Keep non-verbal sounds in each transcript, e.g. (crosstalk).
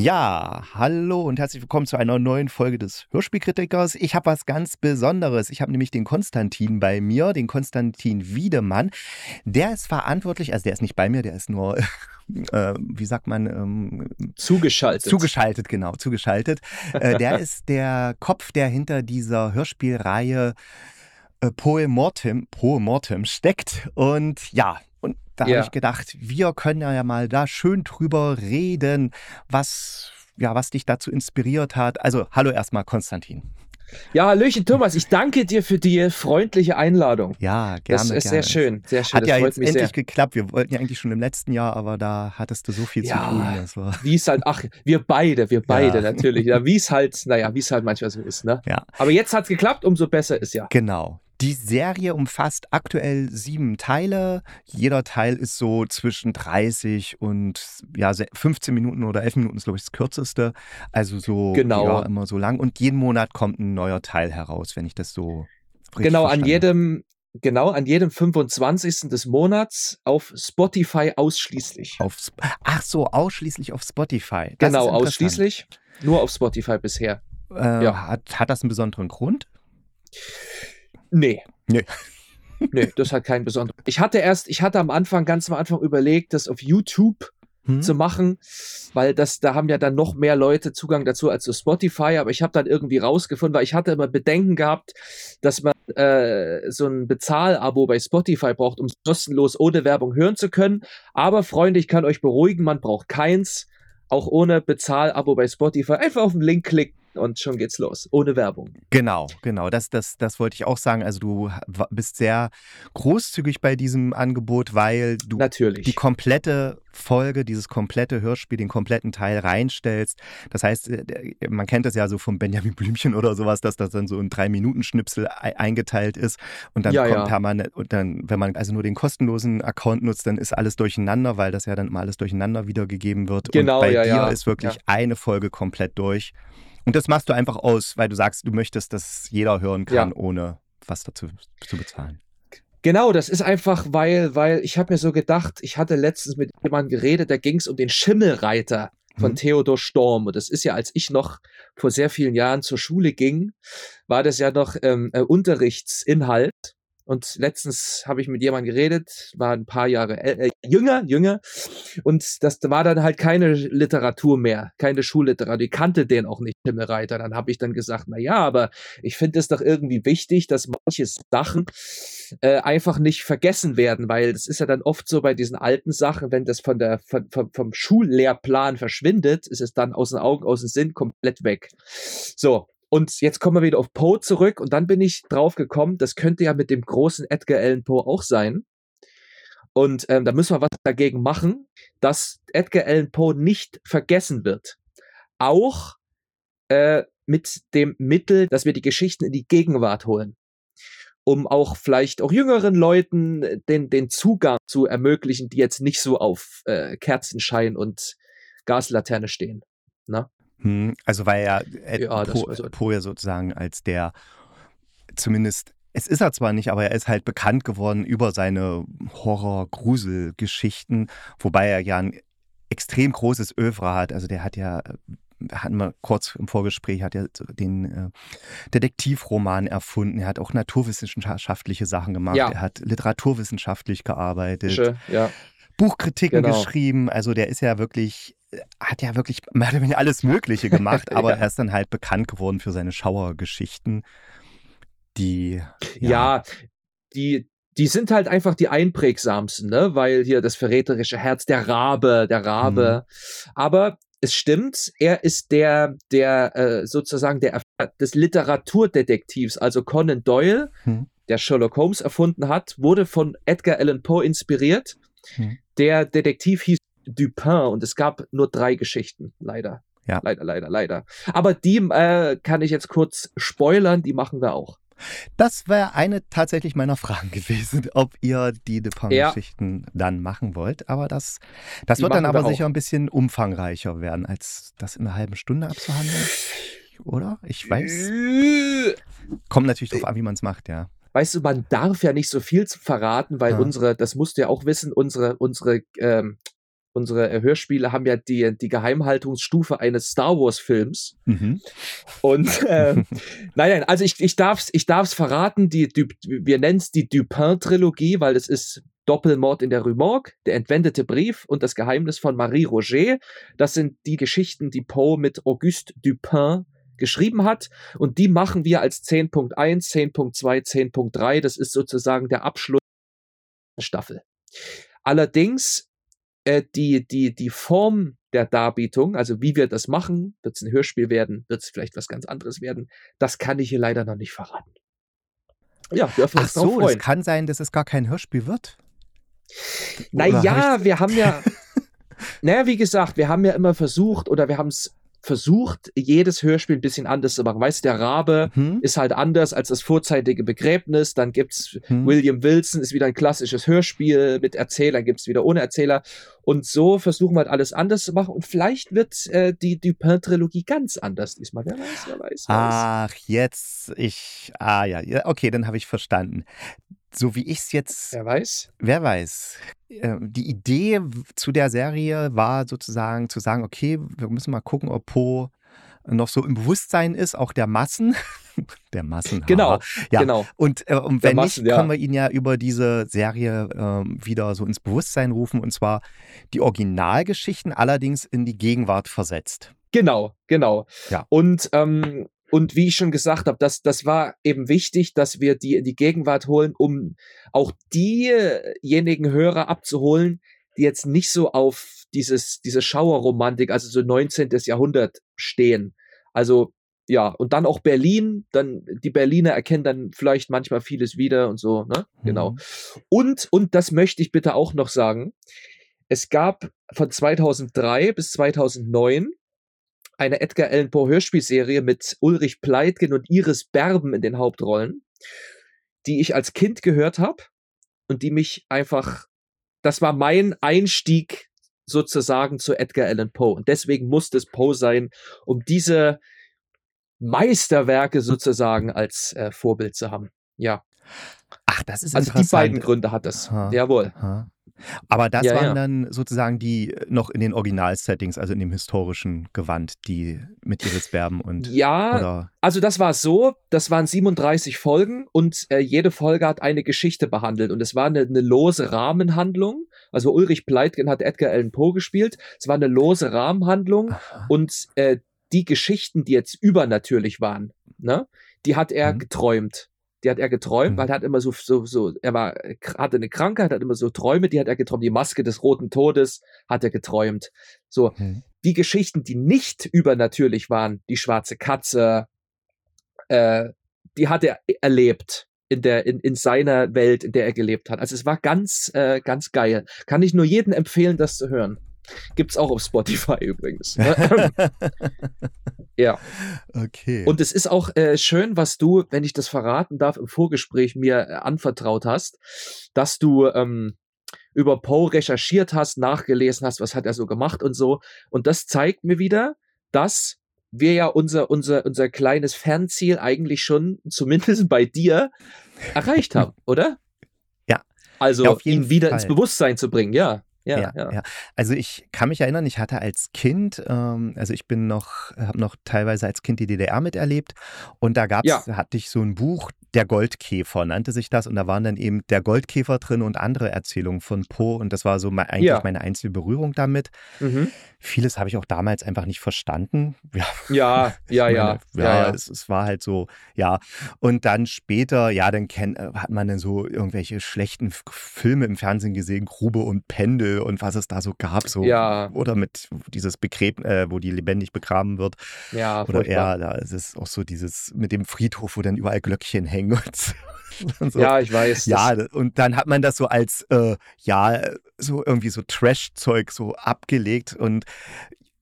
Ja, hallo und herzlich willkommen zu einer neuen Folge des Hörspielkritikers. Ich habe was ganz Besonderes. Ich habe nämlich den Konstantin bei mir, den Konstantin Wiedemann. Der ist verantwortlich, also der ist nicht bei mir, der ist nur, (laughs) äh, wie sagt man, ähm, zugeschaltet. Zugeschaltet, genau, zugeschaltet. äh, der (laughs) ist der Kopf, der hinter dieser Hörspielreihe äh, Poe Mortem, Poe Mortem steckt. Und ja, da ja. habe ich gedacht, wir können ja mal da schön drüber reden, was, ja, was dich dazu inspiriert hat. Also, hallo erstmal, Konstantin. Ja, Hallöchen Thomas, ich danke dir für die freundliche Einladung. Ja, gerne. Das ist gerne. sehr schön, sehr schön. Hat das ja jetzt endlich sehr. geklappt. Wir wollten ja eigentlich schon im letzten Jahr, aber da hattest du so viel ja, zu tun. Wie es halt, ach, wir beide, wir beide ja. natürlich. Ja, wie es halt, naja, wie es halt manchmal so ist, ne? Ja. Aber jetzt hat es geklappt, umso besser ist ja. Genau. Die Serie umfasst aktuell sieben Teile. Jeder Teil ist so zwischen 30 und ja, 15 Minuten oder 11 Minuten ist, glaube ich, das kürzeste. Also so genau. ja, immer so lang. Und jeden Monat kommt ein neuer Teil heraus, wenn ich das so. Genau, an jedem, genau, an jedem 25. des Monats auf Spotify ausschließlich. Auf, ach so, ausschließlich auf Spotify. Das genau, ausschließlich. Nur auf Spotify bisher. Äh, ja. hat, hat das einen besonderen Grund? Nee. Nee. (laughs) nee, das hat keinen besonderen. Ich hatte erst, ich hatte am Anfang, ganz am Anfang überlegt, das auf YouTube hm. zu machen, weil das, da haben ja dann noch mehr Leute Zugang dazu als zu Spotify, aber ich habe dann irgendwie rausgefunden, weil ich hatte immer Bedenken gehabt, dass man äh, so ein Bezahlabo bei Spotify braucht, um es kostenlos ohne Werbung hören zu können. Aber Freunde, ich kann euch beruhigen, man braucht keins, auch ohne Bezahlabo bei Spotify. Einfach auf den Link klicken und schon geht's los, ohne Werbung. Genau, genau, das, das, das wollte ich auch sagen. Also du bist sehr großzügig bei diesem Angebot, weil du Natürlich. die komplette Folge, dieses komplette Hörspiel, den kompletten Teil reinstellst. Das heißt, äh, man kennt das ja so vom Benjamin Blümchen oder sowas, dass das dann so in drei Minuten Schnipsel eingeteilt ist und dann ja, kommt ja. permanent und dann, wenn man also nur den kostenlosen Account nutzt, dann ist alles durcheinander, weil das ja dann immer alles durcheinander wiedergegeben wird. Genau, und bei ja, dir ist wirklich eine Folge komplett durch. Und das machst du einfach aus, weil du sagst, du möchtest, dass jeder hören kann, ja. ohne was dazu zu bezahlen. Genau, das ist einfach, weil, weil ich habe mir so gedacht, ich hatte letztens mit jemandem geredet, da ging es um den Schimmelreiter von mhm. Theodor Storm. Und das ist ja, als ich noch vor sehr vielen Jahren zur Schule ging, war das ja noch ähm, äh, Unterrichtsinhalt. Und letztens habe ich mit jemandem geredet, war ein paar Jahre äh, jünger, jünger. Und das war dann halt keine Literatur mehr, keine Schulliteratur. Ich kannte den auch nicht, Himmelreiter. Dann habe ich dann gesagt, na ja, aber ich finde es doch irgendwie wichtig, dass manche Sachen äh, einfach nicht vergessen werden, weil das ist ja dann oft so bei diesen alten Sachen, wenn das von der, von, vom, vom Schullehrplan verschwindet, ist es dann aus den Augen, aus dem Sinn komplett weg. So, und jetzt kommen wir wieder auf Poe zurück und dann bin ich drauf gekommen, das könnte ja mit dem großen Edgar Allan Poe auch sein. Und ähm, da müssen wir was dagegen machen, dass Edgar Allan Poe nicht vergessen wird. Auch äh, mit dem Mittel, dass wir die Geschichten in die Gegenwart holen. Um auch vielleicht auch jüngeren Leuten den, den Zugang zu ermöglichen, die jetzt nicht so auf äh, Kerzenschein und Gaslaterne stehen. Na? Hm, also weil ja, Ed ja po, so. Poe sozusagen als der zumindest es ist er zwar nicht, aber er ist halt bekannt geworden über seine Horror-Grusel-Geschichten, wobei er ja ein extrem großes Övre hat. Also der hat ja, hatten wir kurz im Vorgespräch, hat er den äh, Detektivroman erfunden. Er hat auch naturwissenschaftliche Sachen gemacht. Ja. Er hat literaturwissenschaftlich gearbeitet. Ja. Buchkritiken genau. geschrieben. Also der ist ja wirklich hat ja wirklich alles Mögliche gemacht, (laughs) aber ja. er ist dann halt bekannt geworden für seine Schauergeschichten, die. Ja, ja die, die sind halt einfach die einprägsamsten, ne? Weil hier das verräterische Herz, der Rabe, der Rabe. Mhm. Aber es stimmt, er ist der, der äh, sozusagen der des Literaturdetektivs, also Conan Doyle, mhm. der Sherlock Holmes erfunden hat, wurde von Edgar Allan Poe inspiriert. Mhm. Der Detektiv hieß Dupin und es gab nur drei Geschichten, leider. Ja. Leider, leider, leider. Aber die äh, kann ich jetzt kurz spoilern, die machen wir auch. Das wäre eine tatsächlich meiner Fragen (laughs) gewesen, ob ihr die Dupin-Geschichten ja. dann machen wollt. Aber das, das wird dann aber sicher ein bisschen umfangreicher werden, als das in einer halben Stunde abzuhandeln. Oder? Ich weiß. Kommt natürlich darauf an, wie man es macht, ja. Weißt du, man darf ja nicht so viel verraten, weil ja. unsere, das musst du ja auch wissen, unsere, unsere ähm, unsere äh, Hörspiele haben ja die, die Geheimhaltungsstufe eines Star Wars-Films. Mhm. Und (laughs) äh, nein, nein, also ich, ich darf es ich darf's verraten, die, die, wir nennen es die Dupin-Trilogie, weil es ist Doppelmord in der Rue Morgue, der entwendete Brief und das Geheimnis von Marie Roger. Das sind die Geschichten, die Poe mit Auguste Dupin geschrieben hat. Und die machen wir als 10.1, 10.2, 10.3. Das ist sozusagen der Abschluss der Staffel. Allerdings äh, die, die, die Form der Darbietung, also wie wir das machen, wird es ein Hörspiel werden, wird es vielleicht was ganz anderes werden, das kann ich hier leider noch nicht verraten. Ja, dürfen wir uns Ach so, freuen. es kann sein, dass es gar kein Hörspiel wird. Naja, wir haben ja, (laughs) naja, wie gesagt, wir haben ja immer versucht oder wir haben es versucht, jedes Hörspiel ein bisschen anders zu machen. Weißt du, der Rabe hm. ist halt anders als das vorzeitige Begräbnis. Dann gibt's hm. William Wilson, ist wieder ein klassisches Hörspiel mit Erzählern, gibt's wieder ohne Erzähler. Und so versuchen wir halt alles anders zu machen. Und vielleicht wird äh, die Dupin-Trilogie ganz anders diesmal. Wer weiß, wer weiß. Wer Ach, jetzt, ich, ah ja, okay, dann habe ich verstanden so wie ich es jetzt. Wer weiß? Wer weiß. Ähm, die Idee zu der Serie war sozusagen zu sagen, okay, wir müssen mal gucken, ob Po noch so im Bewusstsein ist, auch der Massen. (laughs) der Massen. Genau, ja. genau. Und, äh, und wenn Massen, nicht, können wir ihn ja über diese Serie äh, wieder so ins Bewusstsein rufen und zwar die Originalgeschichten allerdings in die Gegenwart versetzt. Genau, genau. Ja. Und ähm, und wie ich schon gesagt habe, das, das war eben wichtig, dass wir die in die Gegenwart holen, um auch diejenigen Hörer abzuholen, die jetzt nicht so auf dieses, diese Schauerromantik, also so 19. Jahrhundert stehen. Also ja, und dann auch Berlin, dann die Berliner erkennen dann vielleicht manchmal vieles wieder und so, ne? Genau. Mhm. Und, und das möchte ich bitte auch noch sagen. Es gab von 2003 bis 2009 eine Edgar Allan Poe Hörspielserie mit Ulrich Pleitgen und Iris Berben in den Hauptrollen, die ich als Kind gehört habe und die mich einfach, das war mein Einstieg sozusagen zu Edgar Allan Poe und deswegen musste es Poe sein, um diese Meisterwerke sozusagen als äh, Vorbild zu haben. Ja. Ach, das ist Also die beiden Gründe hat es. Jawohl. Aha. Aber das ja, waren ja. dann sozusagen die noch in den Original-Settings, also in dem historischen Gewand, die mit Iris Berben und. Ja, oder? also das war so, das waren 37 Folgen und äh, jede Folge hat eine Geschichte behandelt und es war eine, eine lose Rahmenhandlung. Also Ulrich Pleitgen hat Edgar Allan Poe gespielt. Es war eine lose Rahmenhandlung Aha. und äh, die Geschichten, die jetzt übernatürlich waren, ne, die hat er mhm. geträumt. Die hat er geträumt, mhm. weil er hat immer so, so, so, er war, hatte eine Krankheit, hat immer so Träume, die hat er geträumt. Die Maske des Roten Todes hat er geträumt. So, mhm. die Geschichten, die nicht übernatürlich waren, die schwarze Katze, äh, die hat er erlebt in der in, in seiner Welt, in der er gelebt hat. Also es war ganz äh, ganz geil. Kann ich nur jedem empfehlen, das zu hören. Gibt's auch auf Spotify (laughs) übrigens. Ne? (laughs) ja. Okay. Und es ist auch äh, schön, was du, wenn ich das verraten darf, im Vorgespräch mir äh, anvertraut hast, dass du ähm, über Poe recherchiert hast, nachgelesen hast, was hat er so gemacht und so. Und das zeigt mir wieder, dass wir ja unser, unser, unser kleines Fernziel eigentlich schon, zumindest bei dir, erreicht haben, oder? Ja. Also ja, ihn wieder Fall. ins Bewusstsein zu bringen, ja. Ja, ja, ja, ja. Also ich kann mich erinnern, ich hatte als Kind, ähm, also ich bin noch, habe noch teilweise als Kind die DDR miterlebt und da gab's, ja. hatte ich so ein Buch, der Goldkäfer nannte sich das und da waren dann eben der Goldkäfer drin und andere Erzählungen von Poe und das war so mein, eigentlich meine einzige Berührung damit. Mhm. Vieles habe ich auch damals einfach nicht verstanden. (laughs) Ja, ja, (laughs) ja, meine, ja, ja, ja. Es, es, war halt so, ja. Und dann später, ja, dann kenn, äh, hat man dann so irgendwelche schlechten Filme im Fernsehen gesehen, Grube und Pendel und was es da so gab, so ja. oder mit dieses Begräb, äh, wo die lebendig begraben wird. Ja, oder eher, da ist es auch so dieses mit dem Friedhof, wo dann überall Glöckchen hängen und so. (laughs) So. Ja, ich weiß. Ja, und dann hat man das so als, äh, ja, so irgendwie so Trash-Zeug so abgelegt und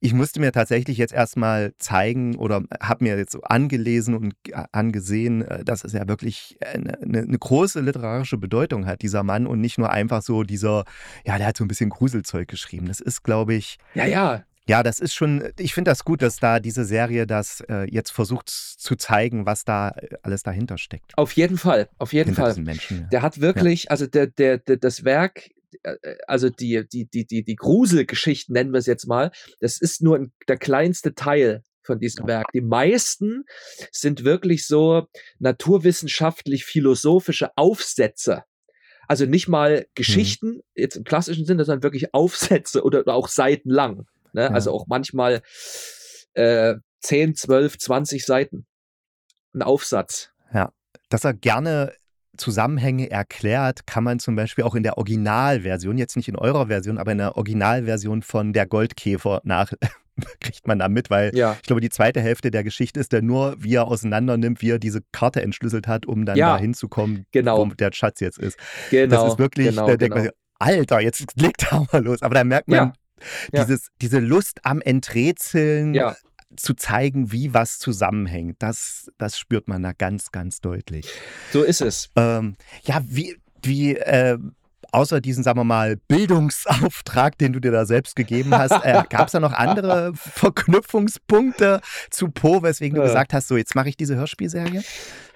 ich musste mir tatsächlich jetzt erstmal zeigen oder habe mir jetzt so angelesen und angesehen, äh, dass es ja wirklich eine, eine, große literarische Bedeutung hat, dieser Mann, und nicht nur einfach so dieser, ja, der hat so ein bisschen Gruselzeug geschrieben. Das ist, glaube ich. Ja, ja. Ja, das ist schon, ich finde das gut, dass da diese Serie das äh, jetzt versucht zu zeigen, was da äh, alles dahinter steckt. Auf jeden Fall, auf jeden Fall. Menschen, ja. Der hat wirklich, ja. also der, der, der, das Werk äh, äh, also die, die, die, die, die Gruselgeschichten nennen wir es jetzt mal, das ist nur ein, der kleinste Teil von diesem Werk. Die meisten sind wirklich so naturwissenschaftlich-philosophische Aufsätze. Also nicht mal mhm. Geschichten, mhm. jetzt im klassischen Sinne, sondern wirklich Aufsätze oder, oder auch Seiten lang. Ne? Ja. Also auch manchmal äh, 10, 12, 20 Seiten. Ein Aufsatz. Ja, dass er gerne Zusammenhänge erklärt, kann man zum Beispiel auch in der Originalversion, jetzt nicht in eurer Version, aber in der Originalversion von Der Goldkäfer nach (laughs) kriegt man da mit, weil ja. ich glaube, die zweite Hälfte der Geschichte ist dann nur, wie er auseinander nimmt, wie er diese Karte entschlüsselt hat, um dann ja. da hinzukommen, genau. wo der Schatz jetzt ist. Genau. Das ist wirklich, genau, da denkt genau. man, Alter, jetzt (laughs) legt er mal los. Aber da merkt man, ja. Dieses, diese Lust am Enträtseln, ja. zu zeigen, wie was zusammenhängt, das, das spürt man da ganz, ganz deutlich. So ist es. Ähm, ja, wie, wie äh, außer diesen, sagen wir mal, Bildungsauftrag, den du dir da selbst gegeben hast, äh, (laughs) gab es da noch andere Verknüpfungspunkte zu Po, weswegen du gesagt hast, so jetzt mache ich diese Hörspielserie?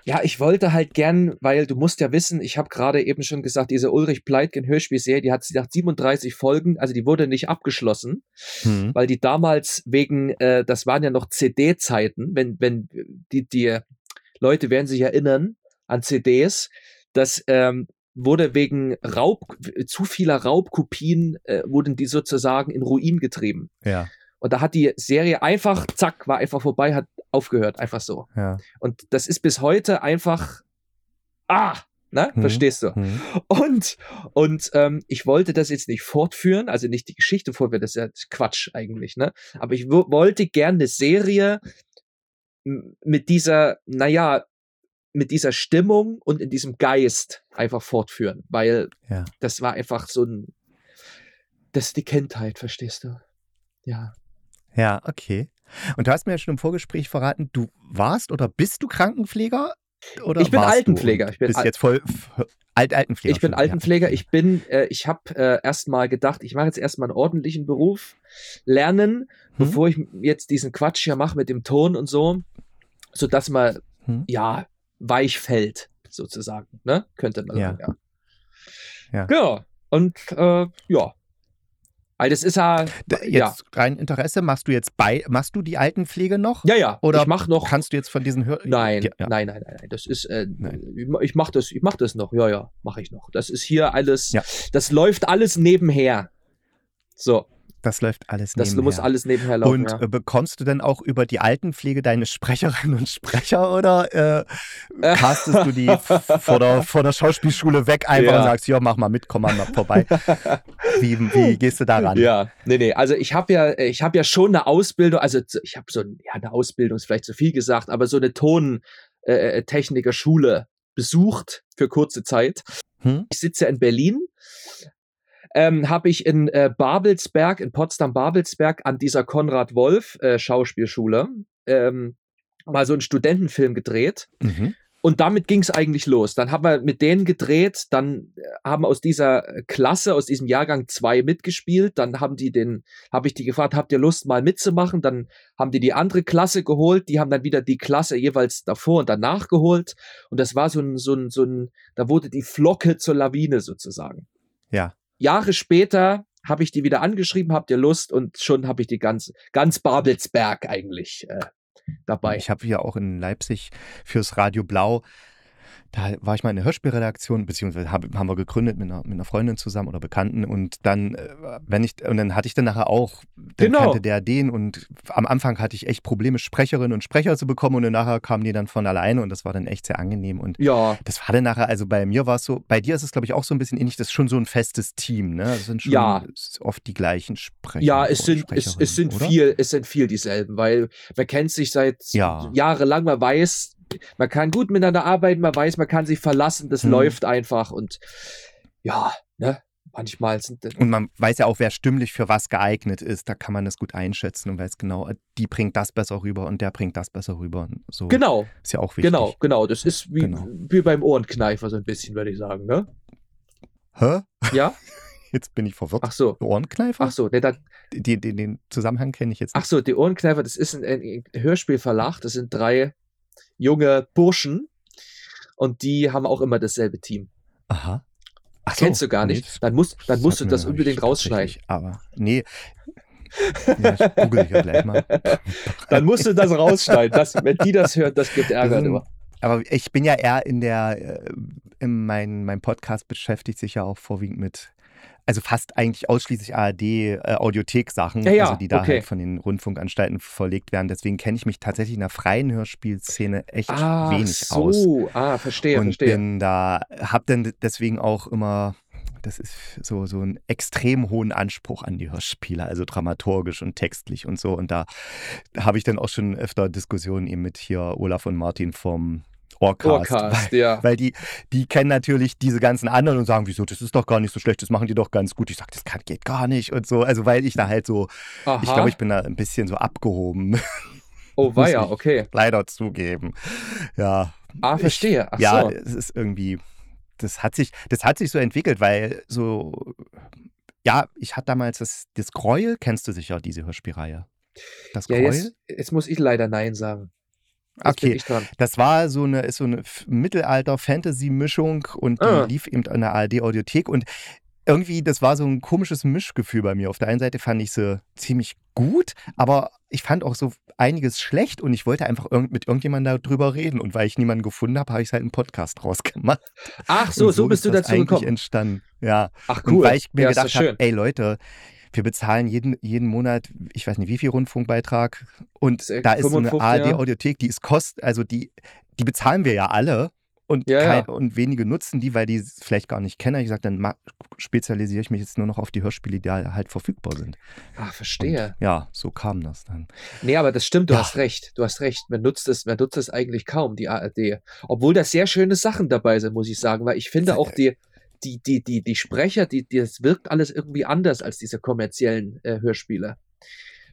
Ja, ich wollte halt gern, weil du musst ja wissen, ich habe gerade eben schon gesagt, diese Ulrich Pleitgen Hörspielserie, die hat nach 37 Folgen, also die wurde nicht abgeschlossen, mhm. weil die damals wegen, äh, das waren ja noch CD-Zeiten, wenn, wenn die, die Leute werden sich erinnern an CDs, dass ähm, wurde wegen Raub, zu vieler Raubkopien, äh, wurden die sozusagen in Ruin getrieben. Ja. Und da hat die Serie einfach, zack, war einfach vorbei, hat aufgehört, einfach so. Ja. Und das ist bis heute einfach, ah, ne? Mhm. Verstehst du? Mhm. Und, und ähm, ich wollte das jetzt nicht fortführen, also nicht die Geschichte fortführen, das ist ja Quatsch eigentlich, ne? Aber ich wollte gerne eine Serie mit dieser, naja, mit dieser Stimmung und in diesem Geist einfach fortführen, weil ja. das war einfach so ein, das ist die Kindheit, verstehst du? Ja. Ja, okay. Und du hast mir ja schon im Vorgespräch verraten, du warst oder bist du Krankenpfleger? Oder ich bin Altenpfleger. Ich bin bist jetzt voll Alt Altenpfleger. Ich bin Altenpfleger. Ich bin, äh, ich habe äh, erstmal gedacht, ich mache jetzt erstmal einen ordentlichen Beruf, lernen, hm? bevor ich jetzt diesen Quatsch hier mache mit dem Ton und so, sodass man hm? ja weich fällt, sozusagen. Ne? Könnte man ja. sagen, ja. Ja. Genau. Und äh, ja, weil das ist ja. Jetzt ja. rein Interesse, machst du jetzt bei, machst du die Altenpflege noch? Ja, ja. Oder ich mach noch. Kannst du jetzt von diesen Hör Nein, ja, ja. nein, nein, nein, nein. Das ist, äh, ich mach das, ich mach das noch. Ja, ja, mache ich noch. Das ist hier alles, das läuft alles nebenher. So. Das läuft alles nebenher. Das muss alles nebenher laufen. Und ja. Äh, bekommst du denn auch über die Altenpflege deine Sprecherinnen und Sprecher oder äh, castest du die (laughs) vor der, vor der Schauspielschule weg einfach ja. und sagst, ja, mach mal mit, komm mal vorbei. wie, wie gehst du da ran? Ja, nee, nee. Also ich habe ja, ich habe ja schon eine Ausbildung, also ich habe so ja, eine Ausbildung, ist vielleicht zu viel gesagt, aber so eine Tontechniker-Schule äh, besucht für kurze Zeit. Hm? Ich sitze ja in Berlin ähm, habe ich in äh, Babelsberg, in Potsdam-Babelsberg an dieser Konrad Wolf äh, ähm, mal so einen Studentenfilm gedreht. Mhm. Und damit ging es eigentlich los. Dann haben wir mit denen gedreht, dann äh, haben aus dieser Klasse, aus diesem Jahrgang zwei mitgespielt. Dann haben die den, habe ich die gefragt, habt ihr Lust mal mitzumachen? Dann haben die die andere Klasse geholt, die haben dann wieder die Klasse jeweils davor und danach geholt. Und das war so ein, so ein, so ein, da wurde die Flocke zur Lawine sozusagen. Ja. Jahre später habe ich die wieder angeschrieben, habt ihr Lust? Und schon habe ich die ganz, ganz Babelsberg eigentlich äh, dabei. Ich habe ja auch in Leipzig fürs Radio Blau da war ich mal in der Hörspielredaktion, beziehungsweise hab, haben wir gegründet mit einer, mit einer Freundin zusammen oder Bekannten und dann, äh, wenn ich, und dann hatte ich dann nachher auch, dann genau. kannte der den und am Anfang hatte ich echt Probleme, Sprecherinnen und Sprecher zu bekommen und dann nachher kamen die dann von alleine und das war dann echt sehr angenehm und ja. das war dann nachher, also bei mir war es so, bei dir ist es glaube ich auch so ein bisschen ähnlich, das ist schon so ein festes Team, ne? Das sind schon ja. oft die gleichen Sprecher. Ja, es sind, es, es sind viel, es sind viel dieselben, weil man kennt sich seit ja. jahrelang, man weiß, man kann gut miteinander arbeiten, man weiß, man kann sich verlassen, das hm. läuft einfach und ja, ne? manchmal sind. Und man weiß ja auch, wer stimmlich für was geeignet ist. Da kann man das gut einschätzen und weiß genau, äh, die bringt das besser rüber und der bringt das besser rüber. So genau. Ist ja auch wichtig. Genau, genau. Das ist wie, genau. wie beim Ohrenkneifer so ein bisschen, würde ich sagen, ne? Hä? Ja? (laughs) Jetzt bin ich verwirrt. Ach so. Ohrenkneifer? Ach so, ne, dann, den, den, den Zusammenhang kenne ich jetzt nicht. Ach so, die Ohrenkneifer, das ist ein, ein Hörspielverlag. Das sind drei junge Burschen und die haben auch immer dasselbe Team. Aha. Ach Kennst so, du gar nicht. Nee, dann musst, dann musst du das unbedingt rausschneiden. Aber nee. ja, ich google ich ja gleich mal. (laughs) dann musst du das rausschneiden. Das, wenn die das hören, das gibt Ärger immer. Aber ich bin ja eher in der, äh, in mein, mein Podcast beschäftigt sich ja auch vorwiegend mit also fast eigentlich ausschließlich ARD-Audiothek-Sachen, äh, ja, ja, also die da okay. halt von den Rundfunkanstalten verlegt werden. Deswegen kenne ich mich tatsächlich in der freien Hörspielszene echt ah, wenig so. aus. Ah, verstehe, und verstehe. bin da, hab dann deswegen auch immer das ist so, so einen extrem hohen Anspruch an die Hörspiele, also dramaturgisch und textlich und so. Und da habe ich dann auch schon öfter Diskussionen eben mit hier Olaf und Martin vom Orcast. Orcast weil, ja. Weil die, die kennen natürlich diese ganzen anderen und sagen, wieso, das ist doch gar nicht so schlecht, das machen die doch ganz gut. Ich sage, das kann, geht gar nicht und so. Also weil ich da halt so, Aha. ich glaube, ich bin da ein bisschen so abgehoben. Oh, (laughs) war ja, okay. Leider zugeben. Ja. Ah, verstehe. Ach ja, so. es ist irgendwie, das hat sich, das hat sich so entwickelt, weil so, ja, ich hatte damals das, das Gräuel, kennst du sicher, diese Hörspielreihe? Das ja, Gräuel? Jetzt, jetzt muss ich leider Nein sagen. Jetzt okay, das war so eine, ist so eine Mittelalter-Fantasy-Mischung und die Ah. lief eben in der ARD-Audiothek und irgendwie, das war so ein komisches Mischgefühl bei mir. Auf der einen Seite fand ich sie ziemlich gut, aber ich fand auch so einiges schlecht und ich wollte einfach irgend, mit irgendjemandem darüber reden. Und weil ich niemanden gefunden habe, habe ich halt einen Podcast draus gemacht. Ach so, Und so bist ist du das dazu eigentlich gekommen. entstanden. Ja. Ach Und cool. weil ich mir ja, gedacht habe, ey Leute, wir bezahlen jeden, jeden Monat, ich weiß nicht wie viel Rundfunkbeitrag und Ist, da ist so eine 55, ja. ARD-Audiothek, die ist kost, also die, die bezahlen wir ja alle und, Ja, kein, ja. und wenige nutzen die, weil die es vielleicht gar nicht kennen. Ich gesagt, dann spezialisiere ich mich jetzt nur noch auf die Hörspiele, die da halt verfügbar sind. Ah, Und verstehe. ja, so kam das dann. Nee, aber das stimmt, du Ja. hast recht. Du hast recht. Man nutzt es, man nutzt es eigentlich kaum, die ARD. Obwohl da sehr schöne Sachen dabei sind, muss ich sagen, weil ich finde auch die, die, die, die, die Sprecher, die, die, das wirkt alles irgendwie anders als diese kommerziellen äh, Hörspiele.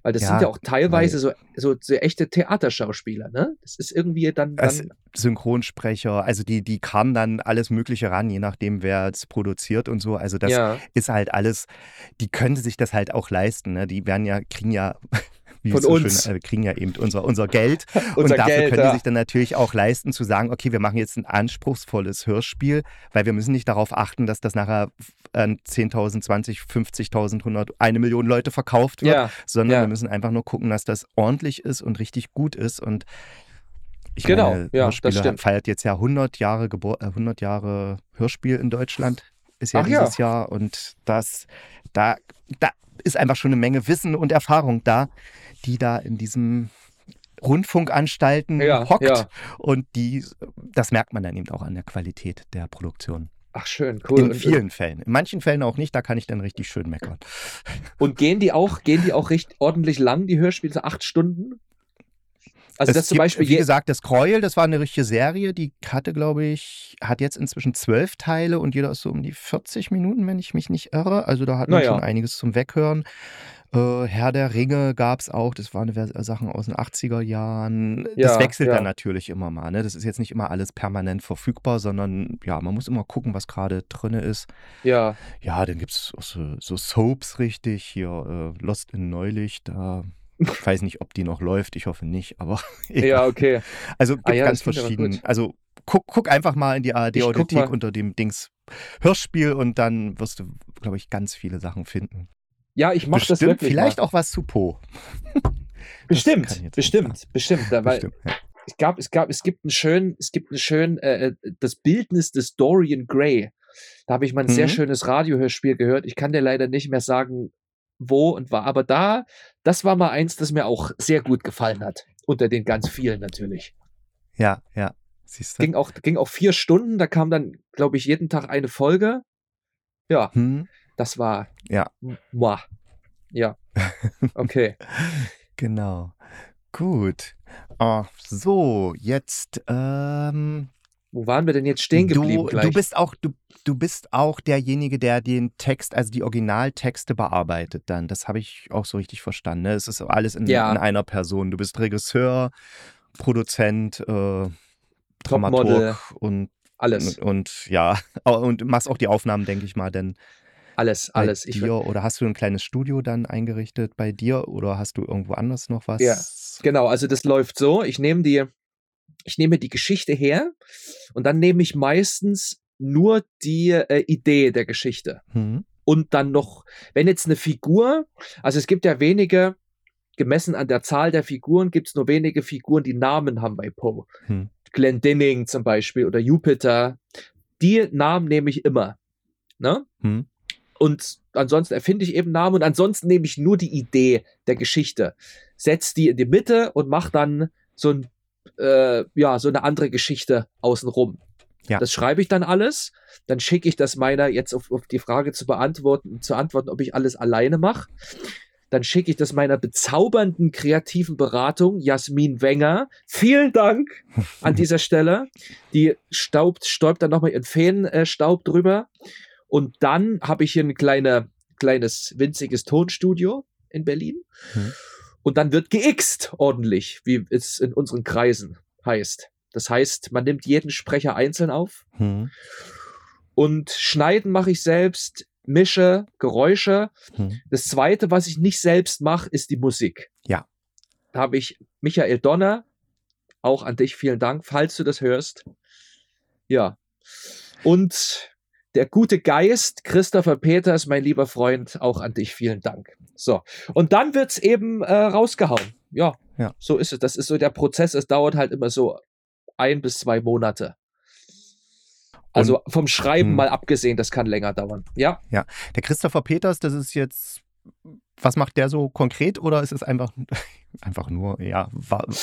Weil das Ja, sind ja auch teilweise so, so, so echte Theaterschauspieler, ne? Das ist irgendwie dann, dann Synchronsprecher, also die, die kamen dann alles Mögliche ran, je nachdem, wer es produziert und so. Also das ja, ist halt alles, die können sich das halt auch leisten. Ne? Die werden ja, kriegen ja, Von so uns. schön, äh, kriegen ja eben unser, unser Geld. (laughs) unser und dafür Geld, können ja. die sich dann natürlich auch leisten zu sagen, okay, wir machen jetzt ein anspruchsvolles Hörspiel, weil wir müssen nicht darauf achten, dass das nachher an 10.000, 20, 50.000, 100, eine Million Leute verkauft wird, ja, sondern ja. wir müssen einfach nur gucken, dass das ordentlich ist und richtig gut ist und ich Genau, meine, ja, das Hörspiele stimmt. feiert jetzt ja 100 Jahre, Gebur äh, 100 Jahre Hörspiel in Deutschland, ist ja Ach ja. dieses Jahr und das, da, da ist einfach schon eine Menge Wissen und Erfahrung da, die da in diesem Rundfunkanstalten Ja, hockt ja. und die, das merkt man dann eben auch an der Qualität der Produktion. Ach, schön, cool. In Und- vielen Fällen. In manchen Fällen auch nicht, da kann ich dann richtig schön meckern. Und gehen die auch, gehen die auch recht ordentlich lang, die Hörspiele, so acht Stunden? Also Es das zum gibt, Beispiel wie je, gesagt, das Gräuel, das war eine richtige Serie, die hatte, glaube ich, hat jetzt inzwischen zwölf Teile und jeder ist so um die 40 Minuten, wenn ich mich nicht irre. Also da hat man Naja. schon einiges zum Weghören. Äh, Herr der Ringe gab es auch, das waren Vers- Sachen aus den 80er Jahren. Das Ja, wechselt ja. dann natürlich immer mal. Ne? Das ist jetzt nicht immer alles permanent verfügbar, sondern ja, man muss immer gucken, was gerade drin ist. ja, Ja, dann gibt es so, so Soaps richtig, hier äh, Lost in Neulich, da. Ich weiß nicht, ob die noch läuft, ich hoffe nicht, aber (laughs) egal. ja, okay. Also gibt Ah ja, ganz das klingt aber verschieden. gut. Also guck, guck einfach mal in die ARD-Audiothek unter dem Dings Hörspiel und dann wirst du, glaube ich, ganz viele Sachen finden. Ja, ich mach das wirklich vielleicht mal. auch was zu Po. (laughs) Bestimmt, bestimmt, bestimmt. Da, weil Bestimmt. Ja. es gab, es gab, es gibt einen schönen, es gibt einen schönen, äh, äh, das Bildnis des Dorian Gray. Da habe ich mal ein sehr Mhm. schönes Radiohörspiel gehört. Ich kann dir leider nicht mehr sagen, wo und war, aber da, das war mal eins, das mir auch sehr gut gefallen hat. Unter den ganz vielen natürlich. ja, ja. Siehst du? Ging auch, ging auch vier Stunden, da kam dann, glaube ich, jeden Tag eine Folge. Ja, Hm? das war. Ja. Muah. Ja. (laughs) Okay. Genau. Gut. Ah, so, jetzt, ähm, Wo waren wir denn jetzt stehen geblieben du, gleich? du bist auch, du, du bist auch derjenige, der den Text, also die Originaltexte bearbeitet dann. Das habe ich auch so richtig verstanden. Ne? Es ist alles in, Ja. in einer Person. Du bist Regisseur, Produzent, äh, Dramaturg und, alles, und, und ja, (laughs) und machst auch die Aufnahmen, denke ich mal, denn alles, alles. Ich, dir oder hast du ein kleines Studio dann eingerichtet bei dir oder hast du irgendwo anders noch was? Ja. Genau, also das läuft so. Ich nehme die, ich nehme die Geschichte her und dann nehme ich meistens nur die äh, Idee der Geschichte. Hm. Und dann noch, wenn jetzt eine Figur, also es gibt ja wenige, gemessen an der Zahl der Figuren, gibt es nur wenige Figuren, die Namen haben bei Poe. Hm. Glendinning zum Beispiel oder Jupiter. Die Namen nehme ich immer. Ne? Hm. Und ansonsten erfinde ich eben Namen und ansonsten nehme ich nur die Idee der Geschichte, setze die in die Mitte und mache dann so ein, äh, ja, so eine andere Geschichte außenrum. Ja. Das schreibe ich dann alles, dann schicke ich das meiner, jetzt auf, auf die Frage zu beantworten, zu antworten, ob ich alles alleine mache. Dann schicke ich das meiner bezaubernden kreativen Beratung, Jasmin Wenger. Vielen Dank an (laughs) dieser Stelle. Die staubt, stäubt dann nochmal ihren Feenstaub drüber. Und dann habe ich hier ein kleine, kleines, winziges Tonstudio in Berlin. Mhm. Und dann wird geixt ordentlich, wie es in unseren Kreisen heißt. Das heißt, man nimmt jeden Sprecher einzeln auf Hm. und schneiden mache ich selbst, mische Geräusche. Hm. Das zweite, was ich nicht selbst mache, ist die Musik. Ja. Da habe ich Michael Donner, auch an dich vielen Dank, falls du das hörst. Ja. Und der gute Geist, Christopher Peters, mein lieber Freund, auch an dich vielen Dank. So. Und dann wird's eben äh, rausgehauen. Ja. Ja. So ist es. Das ist so der Prozess. Es dauert halt immer so ein bis zwei Monate. Also vom Schreiben Hm. mal abgesehen, das kann länger dauern. Ja. Der Christopher Peters, das ist jetzt, was macht der so konkret oder ist es einfach, (laughs) einfach nur, ja,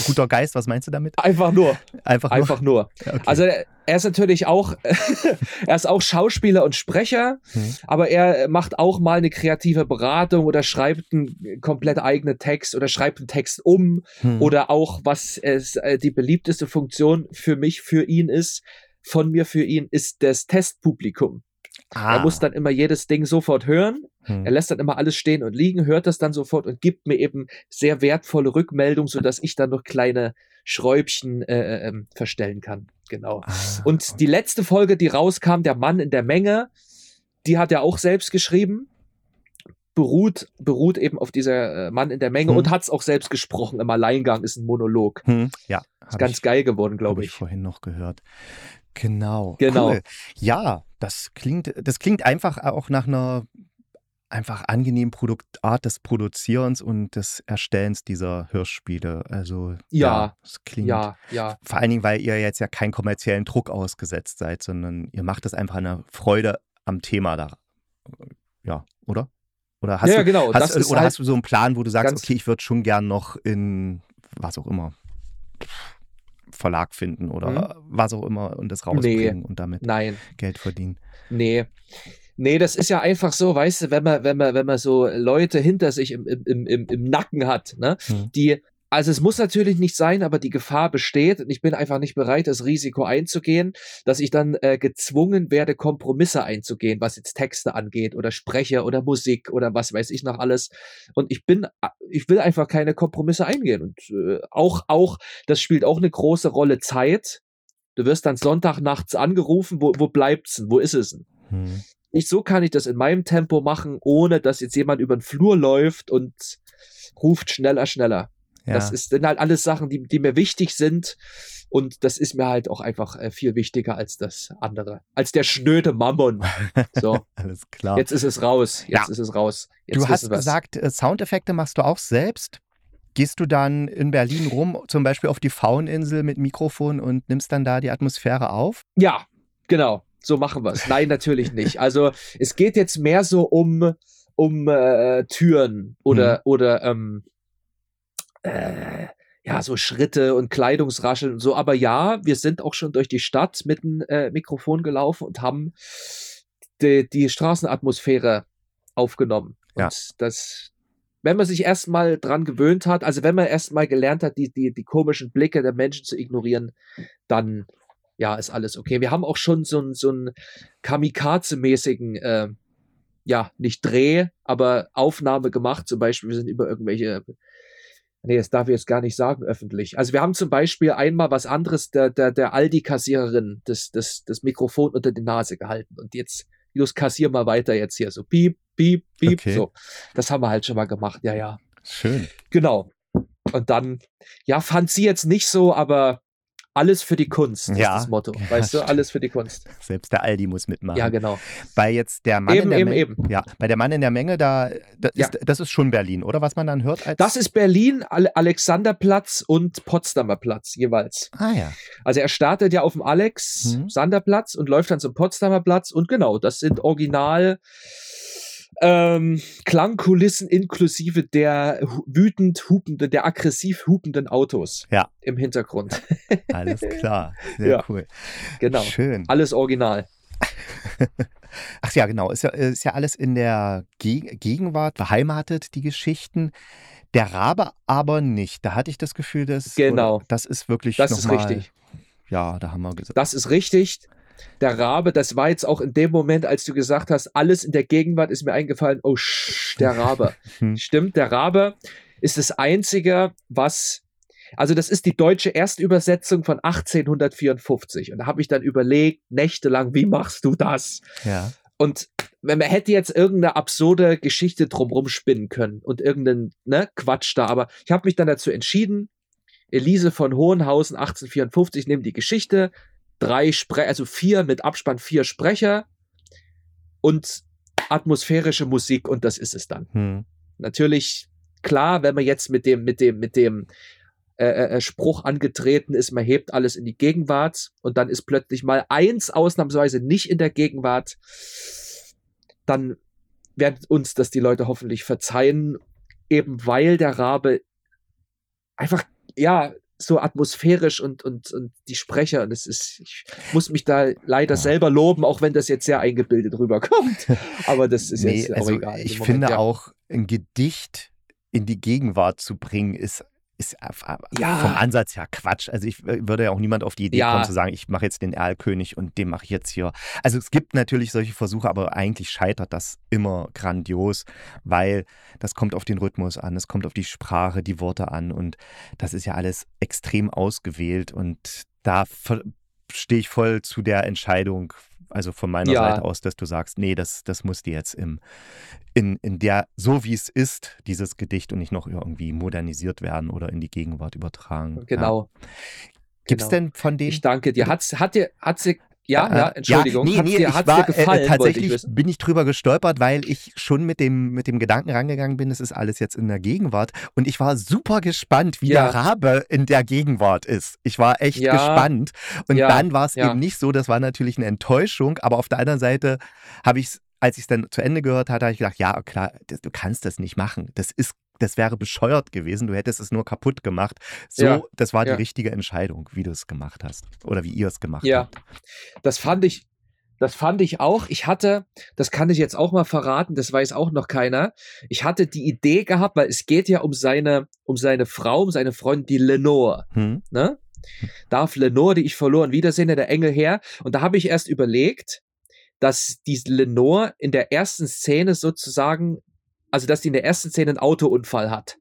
guter Geist, was meinst du damit? Einfach nur. Einfach, Einfach nur. nur. (laughs) Okay. Also er ist natürlich auch, (laughs) er ist auch Schauspieler und Sprecher, Hm. aber er macht auch mal eine kreative Beratung oder schreibt einen komplett eigenen Text oder schreibt einen Text um Hm. oder auch, was es, äh, die beliebteste Funktion für mich, für ihn ist, von mir für ihn, ist das Testpublikum. Ah. Er muss dann immer jedes Ding sofort hören. Hm. Er lässt dann immer alles stehen und liegen, hört das dann sofort und gibt mir eben sehr wertvolle Rückmeldung, sodass ich dann noch kleine Schräubchen äh, ähm, verstellen kann. Genau. Ah, Und die letzte Folge, die rauskam, der Mann in der Menge, die hat er auch selbst geschrieben. Beruht, beruht eben auf dieser äh, Mann in der Menge Hm. und hat es auch selbst gesprochen. Im Alleingang ist ein Monolog. Hm. Ja, Ist ganz ich, geil geworden, glaube ich ich. vorhin noch gehört. Genau. Genau. Cool. Ja, das klingt, das klingt einfach auch nach einer einfach angenehmen Produkt, Art des Produzierens und des Erstellens dieser Hörspiele. Also Ja, das klingt Ja, ja. vor allen Dingen, weil ihr jetzt ja keinen kommerziellen Druck ausgesetzt seid, sondern ihr macht das einfach eine Freude am Thema da. Ja, oder? Oder hast ja, du, genau. hast, oder halt, hast du so einen Plan, wo du sagst, okay, ich würde schon gern noch in was auch immer Verlag finden oder was auch immer und das rausbringen und damit nein, Geld verdienen. nee. Nee, das ist ja einfach so, weißt du, wenn man, wenn man, wenn man so Leute hinter sich im, im, im, im Nacken hat, ne, Hm. die, also es muss natürlich nicht sein, aber die Gefahr besteht und ich bin einfach nicht bereit, das Risiko einzugehen, dass ich dann äh, gezwungen werde, Kompromisse einzugehen, was jetzt Texte angeht oder Sprecher oder Musik oder was weiß ich noch alles. Und ich bin, ich will einfach keine Kompromisse eingehen und äh, auch, auch, das spielt auch eine große Rolle Zeit. Du wirst dann Sonntag nachts angerufen, wo, wo bleibt's denn? Wo ist es denn? Hm. nicht so kann ich das in meinem Tempo machen, ohne dass jetzt jemand über den Flur läuft und ruft schneller, schneller. Ja. Das ist, sind halt alles Sachen, die, die mir wichtig sind. Und das ist mir halt auch einfach äh, viel wichtiger als das andere. Als der schnöde Mammon. (laughs) So, Alles klar. jetzt ist es raus. Jetzt Ja. ist es raus. Jetzt du hast gesagt, äh, Soundeffekte machst du auch selbst. Gehst du dann in Berlin rum, zum Beispiel auf die Fauninsel mit Mikrofon und nimmst dann da die Atmosphäre auf? Ja, genau. So machen wir es. Nein, natürlich (laughs) nicht. Also es geht jetzt mehr so um, um äh, Türen oder, oder ähm, äh, ja, so Schritte und Kleidungsrascheln und so. Aber ja, wir sind auch schon durch die Stadt mit dem äh, Mikrofon gelaufen und haben die, die Straßenatmosphäre aufgenommen. Ja. Und das, wenn man sich erstmal dran gewöhnt hat, also wenn man erstmal gelernt hat, die, die, die komischen Blicke der Menschen zu ignorieren, dann ja, ist alles okay. Wir haben auch schon so einen so einen Kamikaze-mäßigen, äh, ja, nicht Dreh, aber Aufnahme gemacht. Zum Beispiel, wir sind über irgendwelche Nee, das darf ich jetzt gar nicht sagen öffentlich. Also wir haben zum Beispiel einmal was anderes der, der, der Aldi-Kassiererin das, das, das Mikrofon unter die Nase gehalten. Und jetzt, los, kassier mal weiter jetzt hier. So piep, piep, piep. Okay. So. Das haben wir halt schon mal gemacht. Ja, ja. Schön. Genau. Und dann, ja, fand sie jetzt nicht so, aber alles für die Kunst ja, ist das Motto. (laughs) Weißt du, alles für die Kunst. Selbst der Aldi muss mitmachen. Ja, genau. Bei jetzt der Mann eben, in der eben, Menge. Eben. Ja, bei der Mann in der Menge, da das, ja. ist, das ist schon Berlin, oder was man dann hört? das ist Berlin, Alexanderplatz und Potsdamer Platz jeweils. Ah ja. Also er startet ja auf dem Alexanderplatz hm. und läuft dann zum Potsdamer Platz und genau, das sind original ähm, Klangkulissen inklusive der wütend hupenden, der aggressiv hupenden Autos ja. im Hintergrund. (laughs) Alles klar, sehr ja. cool. Genau. Schön. Alles original. (laughs) Ach ja, genau. Ist ja, ist ja alles in der Geg Gegenwart beheimatet, die Geschichten. Der Rabe aber nicht. Da hatte ich das Gefühl, dass genau. das ist wirklich. Das ist mal, richtig. Ja, da haben wir gesagt. Das ist richtig der Rabe, das war jetzt auch in dem Moment, als du gesagt hast, alles in der Gegenwart ist mir eingefallen, oh, sch, der Rabe. (laughs) Stimmt, der Rabe ist das Einzige, was, also das ist die deutsche Erstübersetzung von 1854. Und da habe ich dann überlegt, nächtelang, wie machst du das? Ja. Und man hätte jetzt irgendeine absurde Geschichte drumrum spinnen können und irgendeinen ne, Quatsch da, aber ich habe mich dann dazu entschieden, Elise von Hohenhausen 1854, ich nehme die Geschichte, drei Sprecher, also vier mit Abspann, vier Sprecher und atmosphärische Musik und das ist es dann. Hm. Natürlich, klar, wenn man jetzt mit dem, mit dem, mit dem äh, äh, äh, Spruch angetreten ist, man hebt alles in die Gegenwart und dann ist plötzlich mal eins ausnahmsweise nicht in der Gegenwart, dann werden uns das die Leute hoffentlich verzeihen, eben weil der Rabe einfach, ja, so atmosphärisch und, und, und die Sprecher. Und es ist, ich muss mich da leider ja. selber loben, auch wenn das jetzt sehr eingebildet rüberkommt. (laughs) Aber das ist nee, jetzt auch also egal. Ich Moment, finde ja. auch, ein Gedicht in die Gegenwart zu bringen, ist ist ja. vom Ansatz her Quatsch. Also ich äh, würde ja auch niemand auf die Idee ja. kommen zu sagen, ich mache jetzt den Erlkönig und den mache ich jetzt hier. Also es gibt natürlich solche Versuche, aber eigentlich scheitert das immer grandios, weil das kommt auf den Rhythmus an, es kommt auf die Sprache, die Worte an und das ist ja alles extrem ausgewählt und da stehe ich voll zu der Entscheidung, also von meiner ja. Seite aus, dass du sagst, nee, das, das muss dir jetzt im, in, in der, so wie es ist, dieses Gedicht und nicht noch irgendwie modernisiert werden oder in die Gegenwart übertragen. Genau. Ja. Gibt es genau. denn von denen. Ich danke dir. Hat, hat dir, hat sie ja, ja, Entschuldigung. Ja, nee, nee, dir, hat's war, äh, gefallen? Äh, tatsächlich ich bin ich drüber gestolpert, weil ich schon mit dem, mit dem Gedanken rangegangen bin, es ist alles jetzt in der Gegenwart. Und ich war super gespannt, wie ja. der Rabe in der Gegenwart ist. Ich war echt ja. gespannt. Und dann war es eben nicht so, das war natürlich eine Enttäuschung, aber auf der anderen Seite habe ich es als ich es dann zu Ende gehört hatte, habe ich gedacht, ja, klar, du kannst das nicht machen. Das ist das wäre bescheuert gewesen. Du hättest es nur kaputt gemacht. So, ja, das war die ja. richtige Entscheidung, wie du es gemacht hast oder wie ihr es gemacht ja. habt. Ja, das fand ich, das fand ich auch. Ich hatte, das kann ich jetzt auch mal verraten, das weiß auch noch keiner. Ich hatte die Idee gehabt, weil es geht ja um seine, um seine Frau, um seine Freundin, die Lenore. Hm. Ne? Darf Lenore, die ich verloren wiedersehen, der Engel her. Und da habe ich erst überlegt, dass die Lenore in der ersten Szene sozusagen also dass die in der ersten Szene einen Autounfall hat.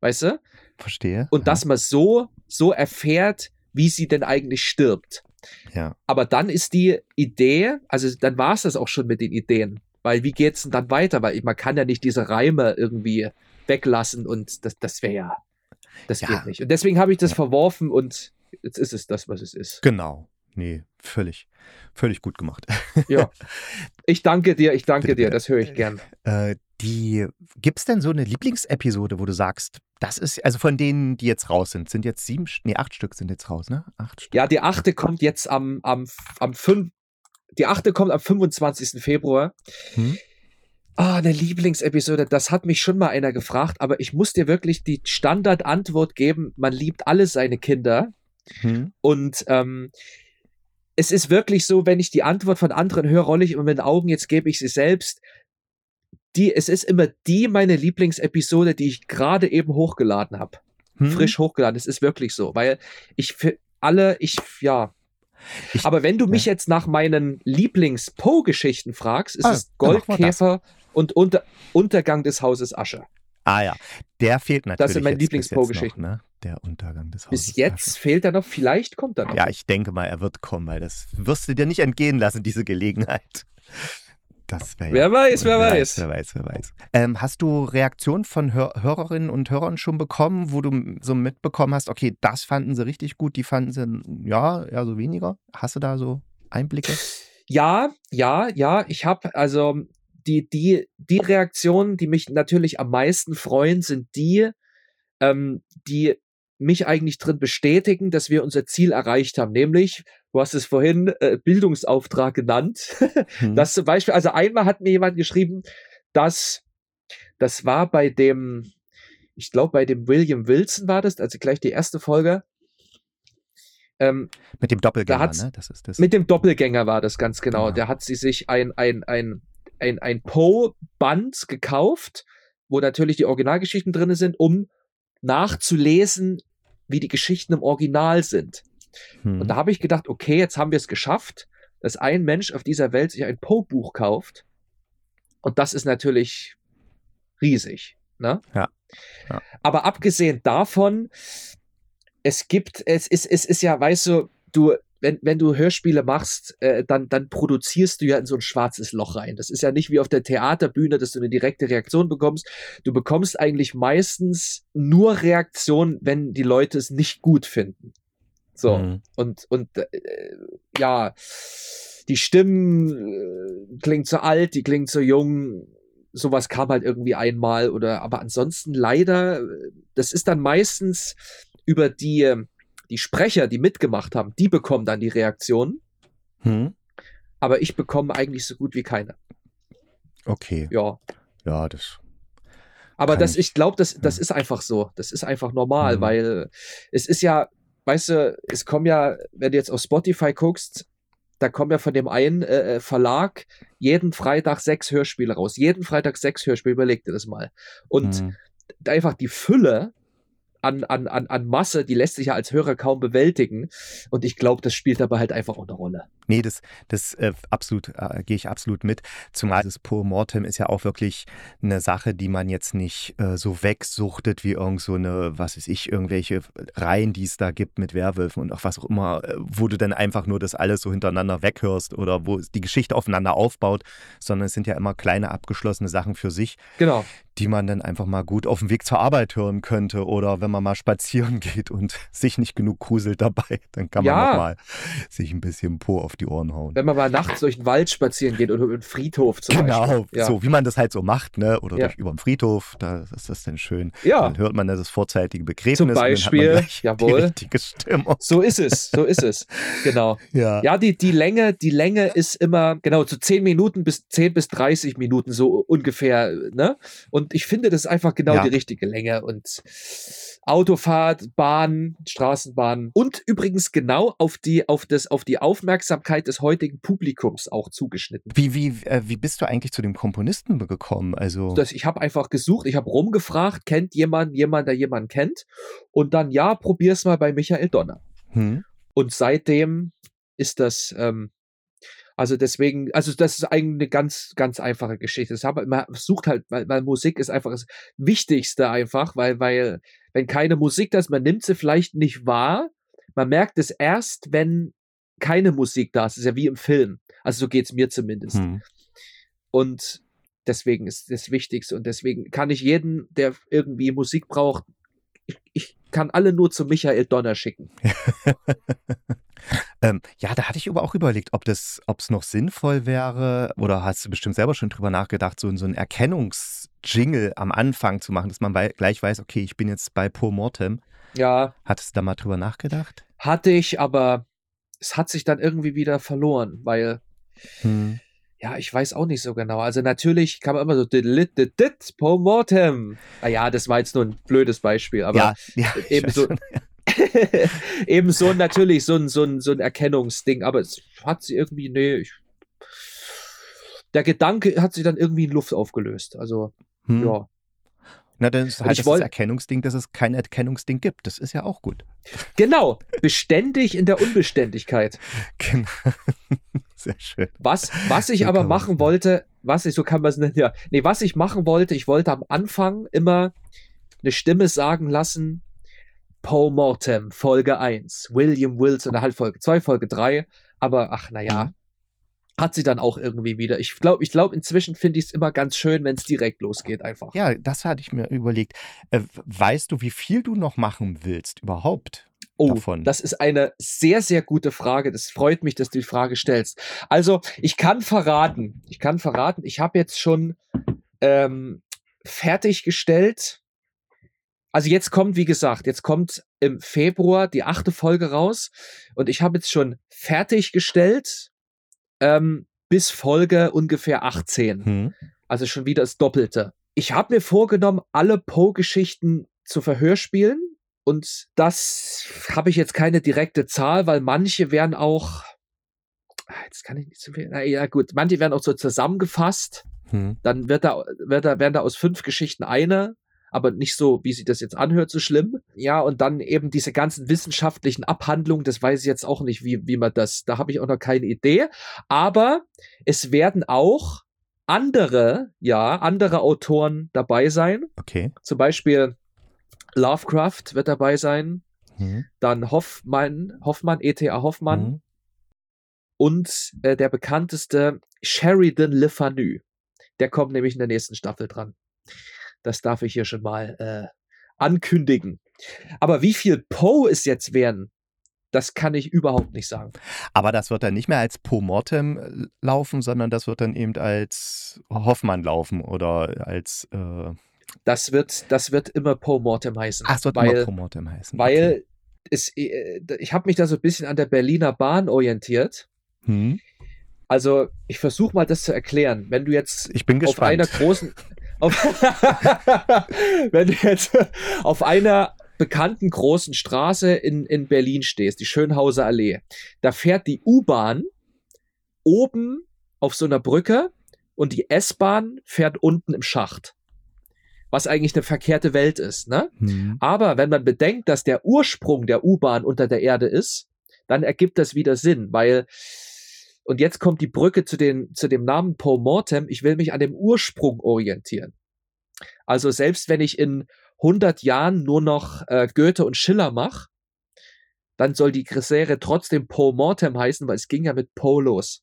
Weißt du? Verstehe. Und ja. dass man so, so erfährt, wie sie denn eigentlich stirbt. Ja. Aber dann ist die Idee, also dann war es das auch schon mit den Ideen. Weil wie geht es denn dann weiter? Weil man kann ja nicht diese Reime irgendwie weglassen und das, das wäre ja, das ja. geht nicht. Und deswegen habe ich das ja. verworfen und jetzt ist es das, was es ist. Genau. Nee, völlig, völlig gut gemacht. (laughs) ja. Ich danke dir, ich danke dir, das höre ich gern. Äh, die, gibt es denn so eine Lieblingsepisode, wo du sagst, das ist, also von denen, die jetzt raus sind, sind jetzt sieben, nee, acht Stück sind jetzt raus, ne? Acht Stück. Ja, die achte kommt jetzt am, am, am fünf, die achte kommt am 25. Februar. Hm? Ah, eine Lieblingsepisode, das hat mich schon mal einer gefragt, aber ich muss dir wirklich die Standardantwort geben, man liebt alle seine Kinder. Hm? Und ähm, es ist wirklich so, wenn ich die Antwort von anderen höre, rolle ich immer mit den Augen, jetzt gebe ich sie selbst die, es ist immer die meine Lieblingsepisode, die ich gerade eben hochgeladen habe. Hm. Frisch hochgeladen. Es ist wirklich so, weil ich für alle, ich, ja, Ich, Aber wenn du mich ja. jetzt nach meinen Lieblings-Poe-Geschichten fragst, ist ah, es Goldkäfer und Unter Untergang des Hauses Asche. Ah ja, der fehlt natürlich. Das sind meine Lieblings-Poe-Geschichten. Ne? Der Untergang des Hauses Bis jetzt Asche. fehlt er noch, vielleicht kommt er noch. Ja, ich denke mal, er wird kommen, weil das wirst du dir nicht entgehen lassen, diese Gelegenheit. Das wer ja weiß, wer weiß. Wer weiß, wer weiß. Ähm, hast du Reaktionen von Hör Hörerinnen und Hörern schon bekommen, wo du so mitbekommen hast, okay, das fanden sie richtig gut, die fanden sie, ja, eher so weniger? Hast du da so Einblicke? Ja, ja, ja. Ich habe also die, die, die Reaktionen, die mich natürlich am meisten freuen, sind die, ähm, die mich eigentlich drin bestätigen, dass wir unser Ziel erreicht haben, nämlich, du hast es vorhin äh, Bildungsauftrag genannt, hm. dass zum Beispiel, also einmal hat mir jemand geschrieben, dass das war bei dem, ich glaube bei dem William Wilson war das, also gleich die erste Folge. Ähm, mit dem Doppelgänger, ne? Das ist das. Mit dem Doppelgänger war das ganz genau. genau. Der hat sie sich ein, ein, ein, ein, ein Poe-Band gekauft, wo natürlich die Originalgeschichten drin sind, um nachzulesen, wie die Geschichten im Original sind. Hm. Und da habe ich gedacht, okay, jetzt haben wir es geschafft, dass ein Mensch auf dieser Welt sich ein Poe-Buch kauft. Und das ist natürlich riesig. Ne? Ja. ja. Aber abgesehen davon, es gibt, es ist, es ist ja, weißt du, du, wenn, wenn du Hörspiele machst, äh, dann, dann produzierst du ja in so ein schwarzes Loch rein. Das ist ja nicht wie auf der Theaterbühne, dass du eine direkte Reaktion bekommst. Du bekommst eigentlich meistens nur Reaktion, wenn die Leute es nicht gut finden. So. Mhm. Und, und äh, ja, die Stimmen äh, klingt zu alt, die klingt zu jung. Sowas kam halt irgendwie einmal oder, aber ansonsten leider, das ist dann meistens über die, die Sprecher, die mitgemacht haben, die bekommen dann die Reaktion. Hm. Aber ich bekomme eigentlich so gut wie keine. Okay. Ja. Ja, das. Aber das, ich, ich glaube, das, das ist einfach so. Das ist einfach normal, hm. weil es ist ja, weißt du, es kommen ja, wenn du jetzt auf Spotify guckst, da kommen ja von dem einen äh, äh Verlag jeden Freitag sechs Hörspiele raus. Jeden Freitag sechs Hörspiele, überleg dir das mal. Und hm. einfach die Fülle an, an, an, an Masse, die lässt sich ja als Hörer kaum bewältigen. Und ich glaube, das spielt dabei halt einfach auch eine Rolle. Nee, das, das äh, absolut, äh, gehe ich absolut mit. Zumal das Poor Mortem ist ja auch wirklich eine Sache, die man jetzt nicht äh, so wegsuchtet wie irgend so eine, was weiß ich, irgendwelche Reihen, die es da gibt mit Werwölfen und auch was auch immer, äh, wo du dann einfach nur das alles so hintereinander weghörst oder wo die Geschichte aufeinander aufbaut, sondern es sind ja immer kleine abgeschlossene Sachen für sich. Genau die man dann einfach mal gut auf dem Weg zur Arbeit hören könnte oder wenn man mal spazieren (laughs) geht und sich nicht genug gruselt dabei, dann kann man ja. mal sich ein bisschen Po auf die Ohren hauen. Wenn man mal nachts durch den Wald spazieren geht oder über den Friedhof zum genau, Beispiel. Genau, so wie man das halt so macht, ne? oder ja. durch über den Friedhof, da ist das dann schön. Ja. Dann hört man das vorzeitige Begräbnis zum Beispiel, jawohl. die richtige Stimmung. So ist es, so ist es, genau. (laughs) Ja, ja die, die Länge, die Länge ist immer, genau, zu so 10 Minuten bis 10 bis 30 Minuten so ungefähr, ne? Und und ich finde, das ist einfach genau ja. die richtige Länge. Und Autofahrt, Bahn, Straßenbahn und übrigens genau auf die, auf das, auf die Aufmerksamkeit des heutigen Publikums auch zugeschnitten. Wie, wie, äh, wie bist du eigentlich zu dem Komponisten gekommen? Also das, ich habe einfach gesucht, ich habe rumgefragt, kennt jemand, jemand, der jemanden kennt? Und dann, ja, probier's mal bei Michael Donner. Hm. Und seitdem ist das ähm, also deswegen, also das ist eigentlich eine ganz, ganz einfache Geschichte. Das aber, man sucht halt, weil, weil Musik ist einfach das Wichtigste einfach, weil, weil, wenn keine Musik da ist, man nimmt sie vielleicht nicht wahr. Man merkt es erst, wenn keine Musik da ist. Das ist ja wie im Film. Also so geht's mir zumindest. Hm. Und deswegen ist das Wichtigste. Und deswegen kann ich jeden, der irgendwie Musik braucht, ich, ich kann alle nur zu Michael Donner schicken. (laughs) Ähm, ja, da hatte ich aber auch überlegt, ob das, ob es noch sinnvoll wäre, oder hast du bestimmt selber schon drüber nachgedacht, so, so einen Erkennungsjingle am Anfang zu machen, dass man bei, gleich weiß, okay, ich bin jetzt bei Po Mortem. Ja. Hattest du da mal drüber nachgedacht? Hatte ich, aber es hat sich dann irgendwie wieder verloren, weil. Hm. Ja, ich weiß auch nicht so genau. Also natürlich kann man immer so dit, dit, dit, Po Mortem. Ah ja, das war jetzt nur ein blödes Beispiel, aber ja, ja, eben so, eben so natürlich so ein, so, ein, so ein Erkennungsding, aber es hat sie irgendwie, nee, ich, der Gedanke hat sich dann irgendwie in Luft aufgelöst. Also, hm. ja. Na, dann ist halt das, wollt, das Erkennungsding, dass es kein Erkennungsding gibt. Das ist ja auch gut. Genau, beständig in der Unbeständigkeit. (laughs) Genau. Sehr schön. Was, was ich so aber machen wollte, was ich, so kann man es nennen, ja. Nee, was ich machen wollte, ich wollte am Anfang immer eine Stimme sagen lassen, Paul Mortem, Folge 1, William Wilson, halt Folge 2, Folge 3, aber ach, naja, hat sie dann auch irgendwie wieder. Ich glaube, ich glaube, inzwischen finde ich es immer ganz schön, wenn es direkt losgeht, einfach. Ja, das hatte ich mir überlegt. Äh, weißt du, wie viel du noch machen willst überhaupt? Oh, davon? das ist eine sehr, sehr gute Frage. Das freut mich, dass du die Frage stellst. Also, ich kann verraten, ich kann verraten, ich habe jetzt schon ähm, fertiggestellt. Also jetzt kommt, wie gesagt, jetzt kommt im Februar die achte Folge raus und ich habe jetzt schon fertiggestellt ähm, bis Folge ungefähr 18. Hm. Also schon wieder das Doppelte. Ich habe mir vorgenommen, alle Poe-Geschichten zu verhörspielen. Und das habe ich jetzt keine direkte Zahl, weil manche werden auch, ah, jetzt kann ich nicht zu viel, na ja gut, manche werden auch so zusammengefasst. Hm. Dann wird da, wird da, werden da aus fünf Geschichten eine aber nicht so, wie sich das jetzt anhört, so schlimm. Ja, und dann eben diese ganzen wissenschaftlichen Abhandlungen, das weiß ich jetzt auch nicht, wie, wie man das, da habe ich auch noch keine Idee. Aber es werden auch andere, ja, andere Autoren dabei sein. Okay. Zum Beispiel Lovecraft wird dabei sein. Mhm. Dann Hoffmann, Hoffmann, E.T.A. Hoffmann. Mhm. Und äh, der bekannteste Sheridan Le Fanu. Der kommt nämlich in der nächsten Staffel dran. Das darf ich hier schon mal äh, ankündigen. Aber wie viel Poe es jetzt werden, das kann ich überhaupt nicht sagen. Aber das wird dann nicht mehr als Po Mortem äh, laufen, sondern das wird dann eben als Hoffmann laufen oder als. Äh das wird, das wird immer Po Mortem heißen. Ach, es wird weil, immer Po Mortem heißen. Weil okay. es, äh, ich habe mich da so ein bisschen an der Berliner Bahn orientiert. Hm. Also, ich versuche mal das zu erklären. Wenn du jetzt ich bin auf einer großen, (laughs) auf (laughs) wenn du jetzt auf einer bekannten großen Straße in, in Berlin stehst, die Schönhauser Allee, da fährt die U-Bahn oben auf so einer Brücke und die S-Bahn fährt unten im Schacht. Was eigentlich eine verkehrte Welt ist, ne? Mhm. Aber wenn man bedenkt, dass der Ursprung der U-Bahn unter der Erde ist, dann ergibt das wieder Sinn, weil und jetzt kommt die Brücke zu, den, zu dem Namen Paul Mortem. Ich will mich an dem Ursprung orientieren. Also selbst wenn ich in 100 Jahren nur noch äh, Goethe und Schiller mache, dann soll die Serie trotzdem Paul Mortem heißen, weil es ging ja mit Poe los.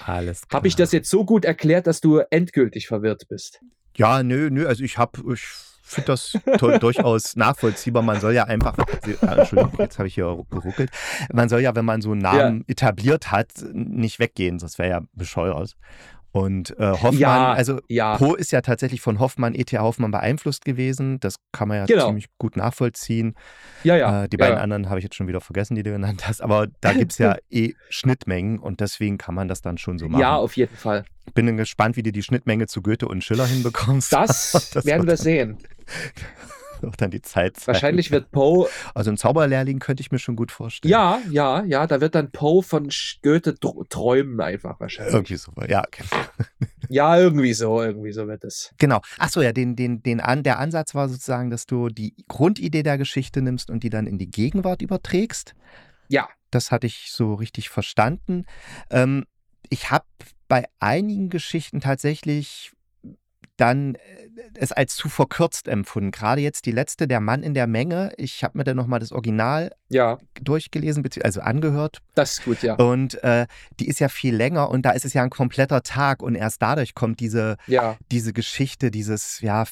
Alles klar. Habe ich das jetzt so gut erklärt, dass du endgültig verwirrt bist? Ja, nö, nö, also ich habe, ich finde das (laughs) durchaus nachvollziehbar. Man soll ja einfach, äh, Entschuldigung, (laughs) jetzt habe ich hier geruckelt. Man soll ja, wenn man so einen Namen ja. etabliert hat, nicht weggehen. Das wäre ja bescheuert. Und äh, Hoffmann, ja, also ja. Poe ist ja tatsächlich von Hoffmann, E.T.A. Hoffmann beeinflusst gewesen. Das kann man ja genau. ziemlich gut nachvollziehen. Ja, ja. Äh, die beiden ja, anderen habe ich jetzt schon wieder vergessen, die du genannt hast. Aber da gibt es ja (laughs) eh Schnittmengen und deswegen kann man das dann schon so machen. Ja, auf jeden Fall. Bin gespannt, wie du die Schnittmenge zu Goethe und Schiller hinbekommst. Das, (laughs) das werden wir sehen. (laughs) (laughs) auch dann die Zeit sein. Wahrscheinlich wird Poe. Also ein Zauberlehrling könnte ich mir schon gut vorstellen. Ja, ja, ja, da wird dann Poe von Goethe träumen einfach wahrscheinlich. Irgendwie so, ja. Okay. (laughs) ja, irgendwie so, irgendwie so wird es. Genau. Achso, ja, den, den, den an, der Ansatz war sozusagen, dass du die Grundidee der Geschichte nimmst und die dann in die Gegenwart überträgst. Ja. Das hatte ich so richtig verstanden. Ähm, ich habe bei einigen Geschichten tatsächlich dann äh, es als zu verkürzt empfunden. Gerade jetzt die letzte, der Mann in der Menge. Ich habe mir dann nochmal das Original ja. durchgelesen, also angehört. Das ist gut, ja. Und äh, die ist ja viel länger und da ist es ja ein kompletter Tag und erst dadurch kommt diese, ja. diese Geschichte, dieses, ja,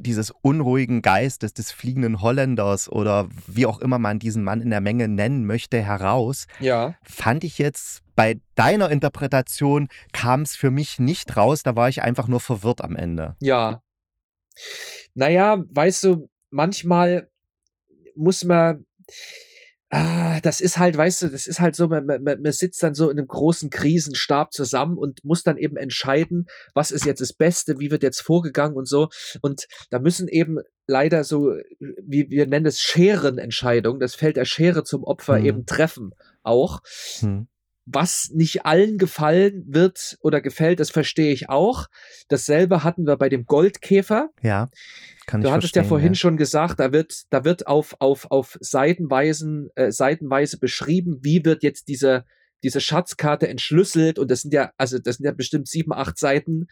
dieses unruhigen Geistes des fliegenden Holländers oder wie auch immer man diesen Mann in der Menge nennen möchte, heraus. Ja. Fand ich jetzt bei deiner Interpretation kam es für mich nicht raus, da war ich einfach nur verwirrt am Ende. Ja. Naja, weißt du, manchmal muss man, ah, das ist halt, weißt du, das ist halt so, man, man, man sitzt dann so in einem großen Krisenstab zusammen und muss dann eben entscheiden, was ist jetzt das Beste, wie wird jetzt vorgegangen und so. Und da müssen eben leider so, wie wir nennen es Scherenentscheidungen, das Feld der Schere zum Opfer hm. eben treffen auch. Hm was nicht allen gefallen wird oder gefällt, das verstehe ich auch. Dasselbe hatten wir bei dem Goldkäfer. Ja. Kann du hattest ja vorhin ja. schon gesagt, da wird, da wird auf, auf, auf Seitenweisen, äh, Seitenweise beschrieben, wie wird jetzt diese, diese Schatzkarte entschlüsselt und das sind ja, also das sind ja bestimmt sieben, acht Seiten,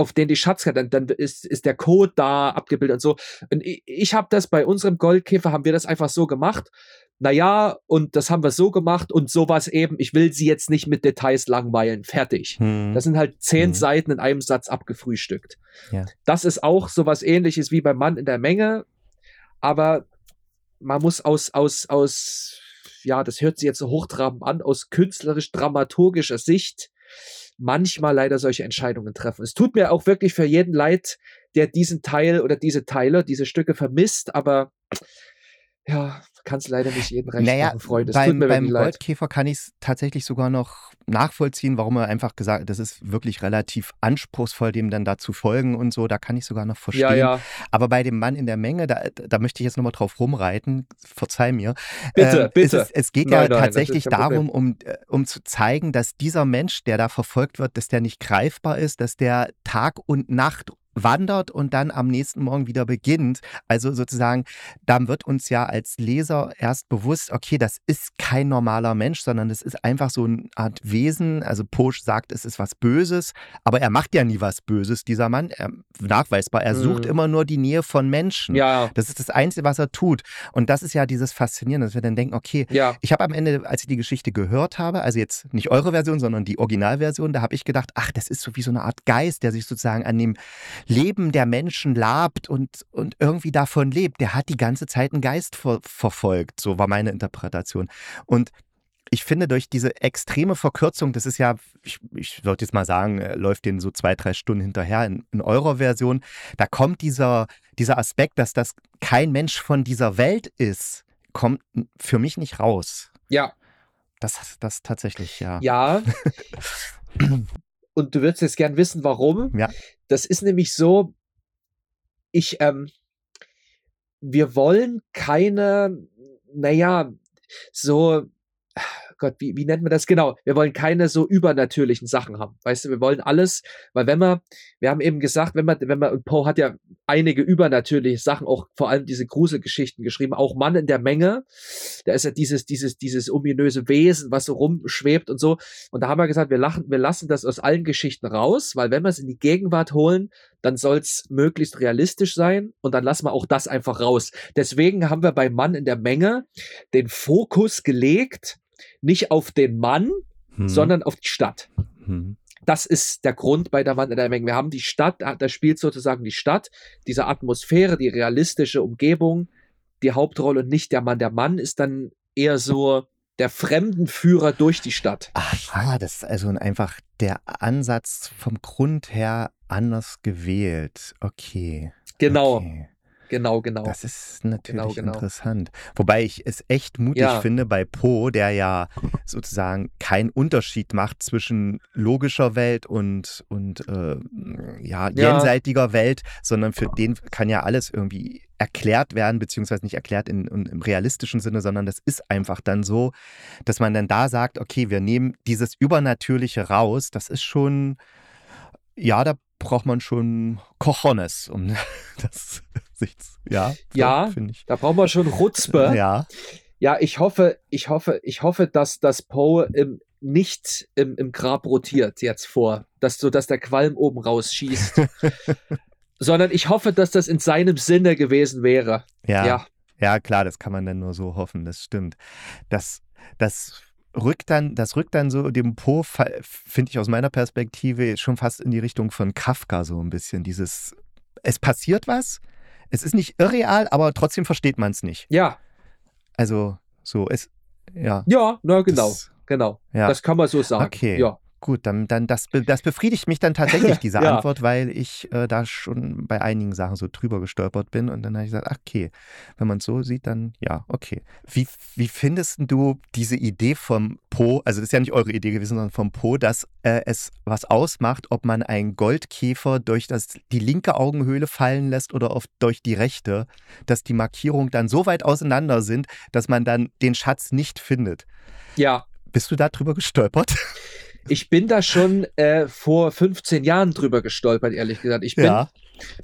auf denen die Schatzkarte, dann, dann ist, ist der Code da abgebildet und so. Und ich, ich habe das bei unserem Goldkäfer, haben wir das einfach so gemacht. Naja, und das haben wir so gemacht und sowas eben, ich will sie jetzt nicht mit Details langweilen, fertig. Hm. Das sind halt zehn hm. Seiten in einem Satz abgefrühstückt. Ja. Das ist auch sowas ähnliches wie beim Mann in der Menge, aber man muss aus, aus, aus, ja, das hört sich jetzt so hochtrabend an, aus künstlerisch-dramaturgischer Sicht manchmal leider solche Entscheidungen treffen. Es tut mir auch wirklich für jeden leid, der diesen Teil oder diese Teile, diese Stücke vermisst, aber ja, kannst leider nicht jeden recht naja, machen, Freunde. Beim, beim Goldkäfer kann ich es tatsächlich sogar noch nachvollziehen, warum er einfach gesagt hat, das ist wirklich relativ anspruchsvoll, dem dann da zu folgen und so. Da kann ich sogar noch verstehen. Ja, ja. Aber bei dem Mann in der Menge, da, da möchte ich jetzt nochmal drauf rumreiten, verzeih mir. Bitte, ähm, bitte. Es, es geht nein, ja nein, tatsächlich darum, um, äh, um zu zeigen, dass dieser Mensch, der da verfolgt wird, dass der nicht greifbar ist, dass der Tag und Nacht wandert und dann am nächsten Morgen wieder beginnt. Also sozusagen, dann wird uns ja als Leser erst bewusst, okay, das ist kein normaler Mensch, sondern das ist einfach so eine Art Wesen. Also Posch sagt, es ist was Böses, aber er macht ja nie was Böses, dieser Mann. Er, nachweisbar, er sucht mhm. immer nur die Nähe von Menschen. Ja. Das ist das Einzige, was er tut. Und das ist ja dieses Faszinierende, dass wir dann denken, okay, ja. ich habe am Ende, als ich die Geschichte gehört habe, also jetzt nicht eure Version, sondern die Originalversion, da habe ich gedacht, ach, das ist so wie so eine Art Geist, der sich sozusagen an dem Leben der Menschen labt und, und irgendwie davon lebt. Der hat die ganze Zeit einen Geist ver verfolgt. So war meine Interpretation. Und ich finde, durch diese extreme Verkürzung, das ist ja, ich, ich würde jetzt mal sagen, äh, läuft den so zwei, drei Stunden hinterher in, in eurer Version, da kommt dieser, dieser Aspekt, dass das kein Mensch von dieser Welt ist, kommt für mich nicht raus. Ja. Das, das tatsächlich, ja. Ja. (laughs) Und du würdest jetzt gern wissen, warum. Ja. Das ist nämlich so, ich, ähm, wir wollen keine, naja, so Gott, wie, wie nennt man das genau? Wir wollen keine so übernatürlichen Sachen haben. Weißt du, wir wollen alles, weil wenn man, wir haben eben gesagt, wenn man, wenn man, Poe hat ja einige übernatürliche Sachen, auch vor allem diese Gruselgeschichten geschrieben, auch Mann in der Menge. Da ist ja dieses, dieses, dieses ominöse Wesen, was so rumschwebt und so. Und da haben wir gesagt, wir lachen, wir lassen das aus allen Geschichten raus, weil wenn wir es in die Gegenwart holen, dann soll es möglichst realistisch sein und dann lassen wir auch das einfach raus. Deswegen haben wir bei Mann in der Menge den Fokus gelegt nicht auf den Mann, hm. sondern auf die Stadt. Hm. Das ist der Grund bei der Wand der Menge. Wir haben die Stadt, da spielt sozusagen die Stadt, diese Atmosphäre, die realistische Umgebung, die Hauptrolle und nicht der Mann. Der Mann ist dann eher so der Fremdenführer durch die Stadt. Aha, das ist also einfach der Ansatz vom Grund her anders gewählt. Okay. Genau. Okay. Genau, genau. Das ist natürlich genau, genau. interessant. Wobei ich es echt mutig ja. finde bei Poe, der ja sozusagen keinen Unterschied macht zwischen logischer Welt und, und äh, ja, jenseitiger ja. Welt, sondern für den kann ja alles irgendwie erklärt werden, beziehungsweise nicht erklärt in, in, im realistischen Sinne, sondern das ist einfach dann so, dass man dann da sagt, okay, wir nehmen dieses Übernatürliche raus, das ist schon, ja, da braucht man schon Cojones, um (laughs) das sich, ja, ja finde ich. Da braucht man schon Rutzpe. Ja. Ja, ich hoffe, ich hoffe, ich hoffe, dass das Poe im, nicht im, im Grab rotiert jetzt vor, dass so, dass der Qualm oben rausschießt. (laughs) sondern ich hoffe, dass das in seinem Sinne gewesen wäre. Ja. Ja, ja klar, das kann man dann nur so hoffen, das stimmt. Das, das rückt dann, das rückt dann so dem Po, finde ich aus meiner Perspektive, schon fast in die Richtung von Kafka so ein bisschen. Dieses, es passiert was, es ist nicht irreal, aber trotzdem versteht man es nicht. Ja. Also, so, es, ja. Ja, na genau, das, genau. Ja. Das kann man so sagen. Okay. Ja. Gut, dann, dann das, das befriedigt mich dann tatsächlich, (laughs) diese ja. Antwort, weil ich äh, da schon bei einigen Sachen so drüber gestolpert bin und dann habe ich gesagt, ach, okay, wenn man es so sieht, dann ja, okay. Wie, wie findest du diese Idee vom Po, also das ist ja nicht eure Idee gewesen, sondern vom Po, dass äh, es was ausmacht, ob man einen Goldkäfer durch das, die linke Augenhöhle fallen lässt oder auf, durch die rechte, dass die Markierungen dann so weit auseinander sind, dass man dann den Schatz nicht findet? Ja, Bist du da drüber gestolpert? (laughs) Ich bin da schon äh, vor 15 Jahren drüber gestolpert, ehrlich gesagt. Ich bin ja.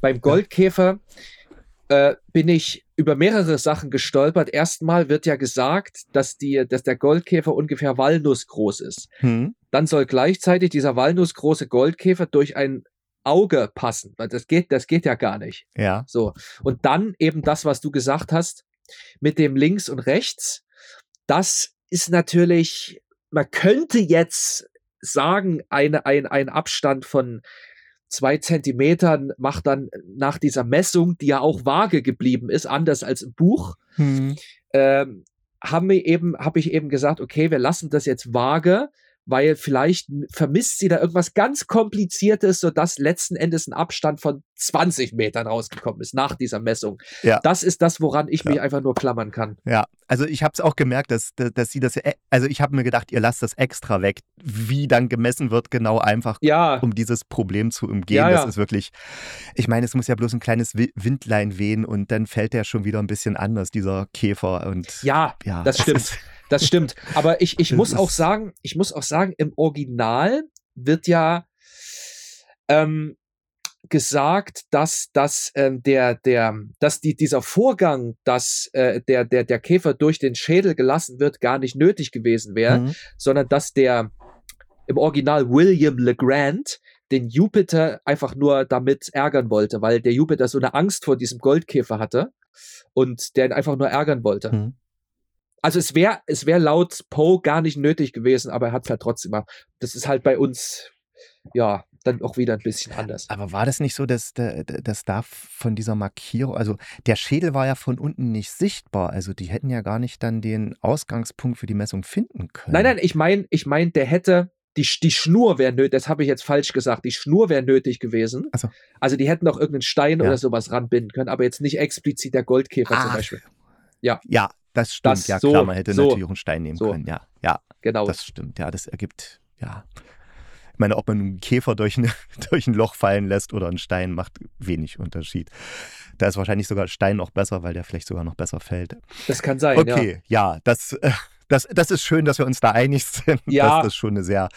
beim Goldkäfer äh, bin ich über mehrere Sachen gestolpert. Erstmal wird ja gesagt, dass, die, dass der Goldkäfer ungefähr walnussgroß ist. Hm. Dann soll gleichzeitig dieser walnussgroße Goldkäfer durch ein Auge passen. Das geht, das geht ja gar nicht. Ja. So. Und dann eben das, was du gesagt hast, mit dem links und rechts. Das ist natürlich, man könnte jetzt sagen, eine, ein, ein Abstand von zwei Zentimetern macht dann nach dieser Messung, die ja auch vage geblieben ist, anders als im Buch, hm. ähm, haben wir eben, habe ich eben gesagt, okay, wir lassen das jetzt vage, weil vielleicht vermisst sie da irgendwas ganz Kompliziertes, sodass letzten Endes ein Abstand von 20 Metern rausgekommen ist nach dieser Messung. Ja. Das ist das, woran ich ja. mich einfach nur klammern kann. Ja, also ich habe es auch gemerkt, dass, dass sie das, also ich habe mir gedacht, ihr lasst das extra weg, wie dann gemessen wird, genau einfach, ja. um dieses Problem zu umgehen. Ja, das ist wirklich, ich meine, es muss ja bloß ein kleines Windlein wehen und dann fällt der schon wieder ein bisschen anders, dieser Käfer. Und, ja, ja das stimmt. Das stimmt. Aber ich, ich muss auch sagen, ich muss auch sagen, im Original wird ja ähm, gesagt, dass, dass ähm, der, der, dass die, dieser Vorgang, dass äh, der, der, der Käfer durch den Schädel gelassen wird, gar nicht nötig gewesen wäre, mhm. sondern dass der im Original William LeGrand den Jupiter einfach nur damit ärgern wollte, weil der Jupiter so eine Angst vor diesem Goldkäfer hatte und der ihn einfach nur ärgern wollte. Mhm. Also es wäre es wäre laut Poe gar nicht nötig gewesen, aber er hat es halt trotzdem gemacht. Das ist halt bei uns ja dann auch wieder ein bisschen anders. Aber war das nicht so, dass, dass da von dieser Markierung, also der Schädel war ja von unten nicht sichtbar, also die hätten ja gar nicht dann den Ausgangspunkt für die Messung finden können. Nein, nein, ich meine, ich meine, der hätte die, die Schnur wäre nötig, das habe ich jetzt falsch gesagt, die Schnur wäre nötig gewesen. So. Also die hätten auch irgendeinen Stein ja. oder sowas ranbinden können, aber jetzt nicht explizit der Goldkäfer Ach. zum Beispiel. Ja. Ja, das stimmt, das, ja so, klar, man hätte so, natürlich auch einen Stein nehmen so. können, ja, ja, genau. Das stimmt, ja, das ergibt, ja. Ich meine, ob man einen Käfer durch ein, (laughs) durch ein Loch fallen lässt oder einen Stein, macht wenig Unterschied. Da ist wahrscheinlich sogar Stein noch besser, weil der vielleicht sogar noch besser fällt. Das kann sein, okay, ja. ja, das, äh, das, das ist schön, dass wir uns da einig (laughs) sind, ja. dass das schon eine sehr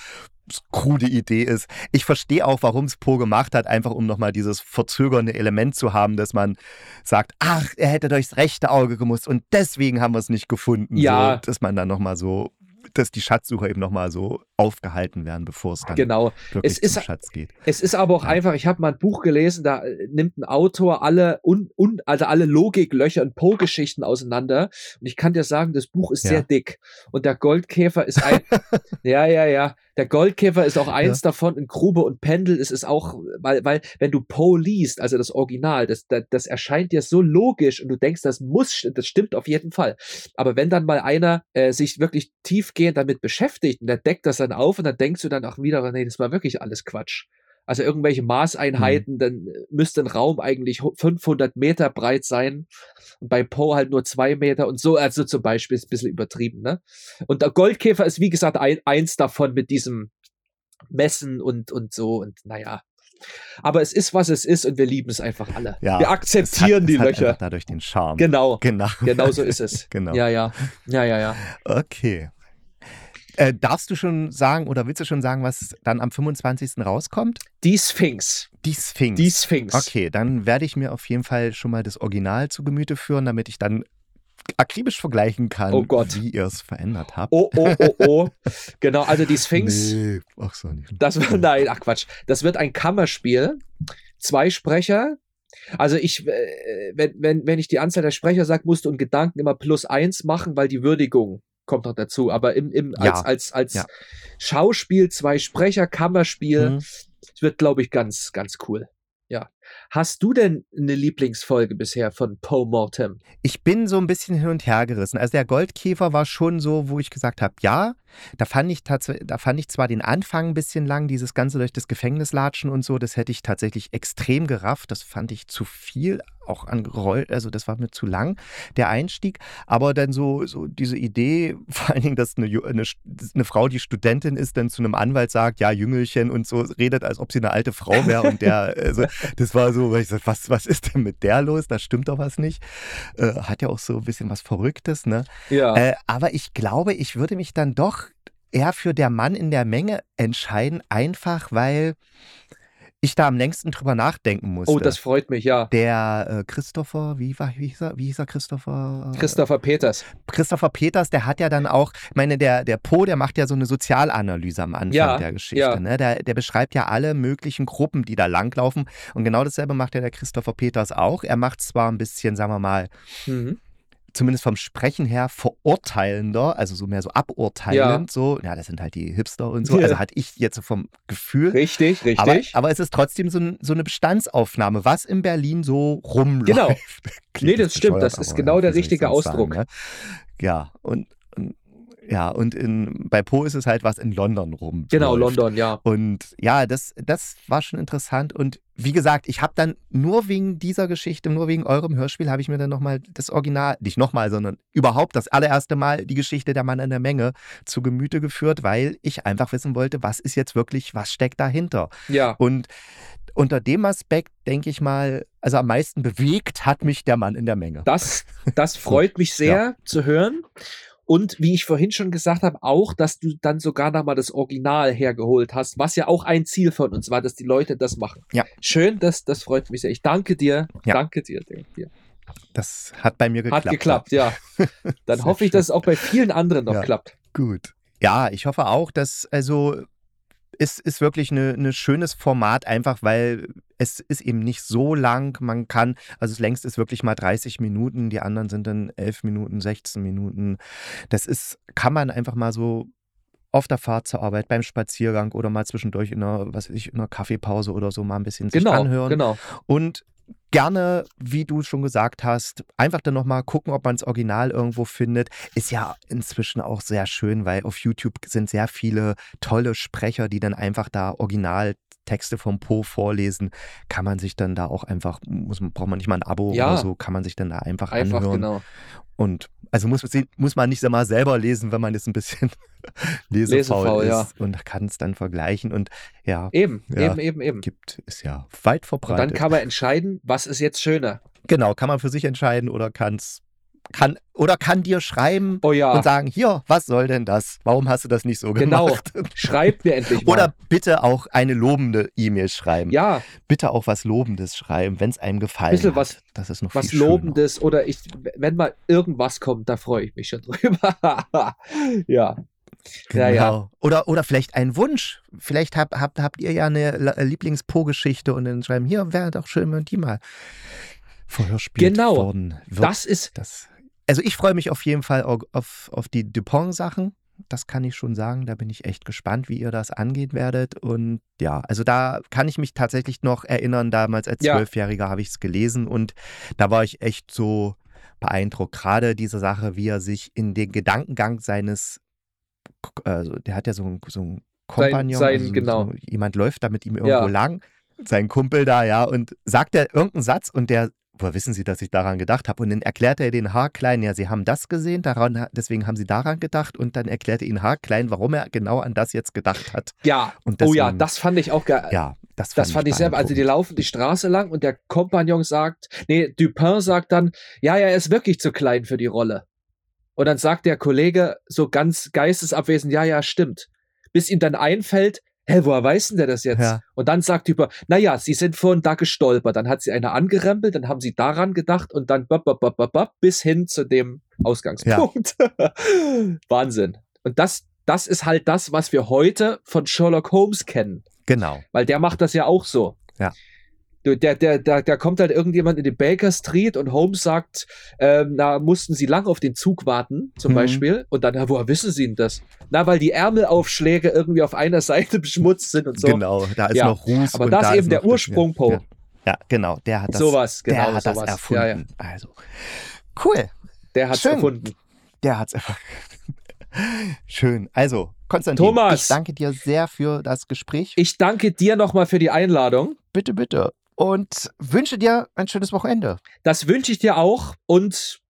krude Idee ist. Ich verstehe auch, warum es Po gemacht hat, einfach um nochmal dieses verzögernde Element zu haben, dass man sagt, ach, er hätte durchs rechte Auge gemusst und deswegen haben wir es nicht gefunden. Ja. So, dass man dann nochmal so dass die Schatzsucher eben nochmal so aufgehalten werden, bevor es dann genau. wirklich es ist, zum Schatz geht. Es ist aber auch ja. einfach, ich habe mal ein Buch gelesen, da äh, nimmt ein Autor alle un, un, also alle Logiklöcher und Po-Geschichten auseinander. Und ich kann dir sagen, das Buch ist ja. sehr dick. Und der Goldkäfer ist ein. (laughs) ja, ja, ja. Der Goldkäfer ist auch eins ja. davon. In Grube und Pendel ist es auch, weil, weil, wenn du Poe liest, also das Original, das, das, das erscheint dir so logisch und du denkst, das muss, das stimmt auf jeden Fall. Aber wenn dann mal einer äh, sich wirklich tiefgehend damit beschäftigt und der deckt das dann auf und dann denkst du dann auch wieder, nee, das war wirklich alles Quatsch. Also irgendwelche Maßeinheiten, mhm. dann äh, müsste ein Raum eigentlich 500 Meter breit sein und bei Poe halt nur zwei Meter und so, also zum Beispiel ist ein bisschen übertrieben, ne? Und der Goldkäfer ist wie gesagt ein, eins davon mit diesem Messen und, und so und naja. Aber es ist, was es ist und wir lieben es einfach alle. Ja, wir akzeptieren hat, die Löcher. dadurch den Charme. Genau. Genau. Genau so ist es. (laughs) genau. Ja, ja. Ja, ja, ja. Okay. Äh, darfst du schon sagen oder willst du schon sagen, was dann am 25. rauskommt? Die Sphinx. Die Sphinx. Die Sphinx. Okay, dann werde ich mir auf jeden Fall schon mal das Original zu Gemüte führen, damit ich dann akribisch vergleichen kann, oh wie ihr es verändert habt. Oh, oh, oh, oh. (laughs) genau, also die Sphinx. Nee, ach so nicht. Das wird, nein, ach Quatsch. Das wird ein Kammerspiel. Zwei Sprecher. Also ich, äh, wenn, wenn, wenn ich die Anzahl der Sprecher sage, musst du in Gedanken immer plus eins machen, weil die Würdigung kommt noch dazu, aber im, im, als, ja. als, als ja. Schauspiel, zwei Sprecher, Kammerspiel, mhm. wird, glaube ich, ganz, ganz cool. Ja. Hast du denn eine Lieblingsfolge bisher von Poe Mortem? Ich bin so ein bisschen hin und her gerissen. Also der Goldkäfer war schon so, wo ich gesagt habe, ja, da fand ich da fand ich zwar den Anfang ein bisschen lang, dieses Ganze durch das Gefängnis latschen und so, das hätte ich tatsächlich extrem gerafft. Das fand ich zu viel, auch angerollt, also das war mir zu lang, der Einstieg. Aber dann so, so diese Idee, (laughs) vor allen Dingen, dass eine, eine, eine Frau, die Studentin ist, dann zu einem Anwalt sagt, ja, Jüngelchen und so, redet, als ob sie eine alte Frau wäre und der, (laughs) also, das war so, weil ich sag, was, was ist denn mit der los? Da stimmt doch was nicht. Äh, hat ja auch so ein bisschen was Verrücktes, ne? Ja. Äh, aber ich glaube, ich würde mich dann doch eher für der Mann in der Menge entscheiden, einfach weil ich da am längsten drüber nachdenken musste. Oh, das freut mich, ja. Der äh, Christopher, wie, war, wie, hieß er, wie hieß er Christopher? Christopher Peters. Christopher Peters, der hat ja dann auch, ich meine, der, der Po, der macht ja so eine Sozialanalyse am Anfang Ja, der Geschichte. ja. Ne? Der, der beschreibt ja alle möglichen Gruppen, die da langlaufen. Und genau dasselbe macht ja der Christopher Peters auch. Er macht zwar ein bisschen, sagen wir mal, Mhm. Zumindest vom Sprechen her verurteilender, also so mehr so aburteilend, so, ja, das sind halt die Hipster und so. Ja. Also hatte ich jetzt so vom Gefühl. Richtig, richtig. Aber, aber es ist trotzdem so, ein, so eine Bestandsaufnahme, was in Berlin so rumläuft. Genau. (laughs) Nee, das stimmt, das ist genau der richtige sonst sagen, Ausdruck. ne? Ja, und ja, und in, bei Po ist es halt was in London rum. genau. London, ja. Und ja, das, das war schon interessant. Und wie gesagt, ich habe dann nur wegen dieser Geschichte, nur wegen eurem Hörspiel, habe ich mir dann nochmal das Original, nicht nochmal, sondern überhaupt das allererste Mal die Geschichte der Mann in der Menge zu Gemüte geführt, weil ich einfach wissen wollte, was ist jetzt wirklich, was steckt dahinter. Ja, Und unter dem Aspekt, denke ich mal, also am meisten bewegt hat mich der Mann in der Menge. das, das (laughs) freut mich sehr zu hören. Und wie ich vorhin schon gesagt habe, auch, dass du dann sogar nochmal das Original hergeholt hast, was ja auch ein Ziel von uns war, dass die Leute das machen. Ja. Schön, das, das freut mich sehr. Ich danke dir. Ja. Danke dir. Danke dir. Das hat bei mir geklappt. Hat geklappt, ja. (laughs) Dann hoffe ich, dass es auch bei vielen anderen noch Ja. klappt. Gut. Ja, ich hoffe auch, dass, also, es ist wirklich ein ne schönes Format, einfach weil es ist eben nicht so lang. Man kann, also das längste ist wirklich mal 30 Minuten, die anderen sind dann 11 Minuten, 16 Minuten. Das ist, kann man einfach mal so auf der Fahrt zur Arbeit, beim Spaziergang oder mal zwischendurch in einer, was weiß ich, in einer Kaffeepause oder so mal ein bisschen sich Genau, anhören. genau. Und gerne, wie du schon gesagt hast, einfach dann nochmal gucken, ob man das Original irgendwo findet. Ist ja inzwischen auch sehr schön, weil auf YouTube sind sehr viele tolle Sprecher, die dann einfach da Originaltexte vom Po vorlesen. Kann man sich dann da auch einfach, muss, braucht man nicht mal ein Abo Ja. oder so, kann man sich dann da einfach, Einfach, anhören. genau. Und also muss, muss man nicht mal selber lesen, wenn man jetzt ein bisschen (laughs) lesefaul, Lesefaul, ist ja. und kann es dann vergleichen. Und ja, Eben, Ja. eben, eben, eben. gibt, ist ja weit Und verbreitet. dann kann man entscheiden, was ist jetzt schöner. Genau, kann man für sich entscheiden oder kann's, kann oder kann dir schreiben Oh ja, und sagen, hier, was soll denn das? Warum hast du das nicht so Genau. gemacht? (laughs) schreibt mir endlich mal. Oder bitte auch eine lobende E-Mail schreiben. ja, Bitte auch was Lobendes schreiben, wenn es einem gefallen Bisschen hat. was- das ist noch was schöner. Lobendes oder ich, wenn mal irgendwas kommt, da freue ich mich schon (laughs) drüber. ja. Genau. Ja, ja. Oder, oder vielleicht ein Wunsch. Vielleicht habt, habt, habt ihr ja eine La- Lieblings-Po-Geschichte und dann schreiben, hier wäre doch schön, wenn die mal vorherspielt Genau. worden wird. Das ist, Das, also ich freue mich auf jeden Fall au- auf, auf die Dupont-Sachen. Das kann ich schon sagen. Da bin ich echt gespannt, wie ihr das angehen werdet. Und ja, also da kann ich mich tatsächlich noch erinnern, damals als Ja. Zwölfjähriger habe ich es gelesen und da war ich echt so beeindruckt. Gerade diese Sache, wie er sich in den Gedankengang seines, also der hat ja so, einen- so einen Kompagnon, sein- also so, genau. so, jemand läuft da mit ihm irgendwo Ja. lang, sein Kumpel da, ja, und sagt er irgendeinen Satz und der woher wissen Sie, dass ich daran gedacht habe? Und dann erklärt er den Haarklein, ja, Sie haben das gesehen, daran, deswegen haben Sie daran gedacht. Und dann erklärt er ihn Haarklein, warum er genau an das jetzt gedacht hat. ja. Und Oh ja, deswegen- das fand ich auch geil. Ja, das fand, Das fand ich sehr, also die laufen die Straße lang und der Kompagnon sagt, nee, Dupin sagt dann, ja, ja, er ist wirklich zu klein für die Rolle. Und dann sagt der Kollege so ganz geistesabwesend, ja, ja, stimmt. Bis ihm dann einfällt, hä, woher weiß denn der das jetzt? Ja. Und dann sagt Dupin, naja, sie sind vorhin da gestolpert. Dann hat sie eine angerempelt, dann haben sie daran gedacht und dann bop, bop, bop, bop, bop, bis hin zu dem Ausgangspunkt. (laughs) Wahnsinn. Und das, das ist halt das, was wir heute von Sherlock Holmes kennen. Genau. Weil der macht das ja auch so. Ja. Der, der, der, der kommt halt irgendjemand in die Baker Street und Holmes sagt, ähm, na, mussten sie lang auf den Zug warten, zum Mhm. Beispiel. Und dann, na, woher wissen sie denn das? Na, weil die Ärmelaufschläge irgendwie auf einer (laughs) Seite beschmutzt sind und so. Genau, da ist Ja, noch Ruß. aber das da ist eben der Ursprung, ja, Po. Ja, ja, genau, der hat das, sowas, genau, der hat sowas. das erfunden. Ja. Also, cool, Der hat's Schön. erfunden. der hat's einfach. (laughs) Schön. Also, Konstantin, Thomas. ich danke dir sehr für das Gespräch. Ich danke dir nochmal für die Einladung. bitte, bitte. Und wünsche dir ein schönes Wochenende. Das wünsche ich dir auch und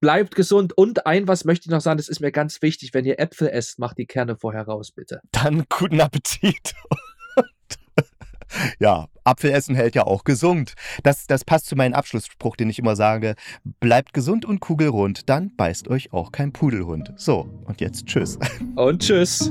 bleibt gesund. Und ein, was möchte ich noch sagen, das ist mir ganz wichtig, wenn ihr Äpfel esst, macht die Kerne vorher raus, bitte. Dann guten Appetit. (laughs) Ja, Apfelessen hält ja auch gesund. Das, das passt zu meinem Abschlussspruch, den ich immer sage. Bleibt gesund und kugelrund, dann beißt euch auch kein Pudelhund. So, und jetzt tschüss. Und tschüss.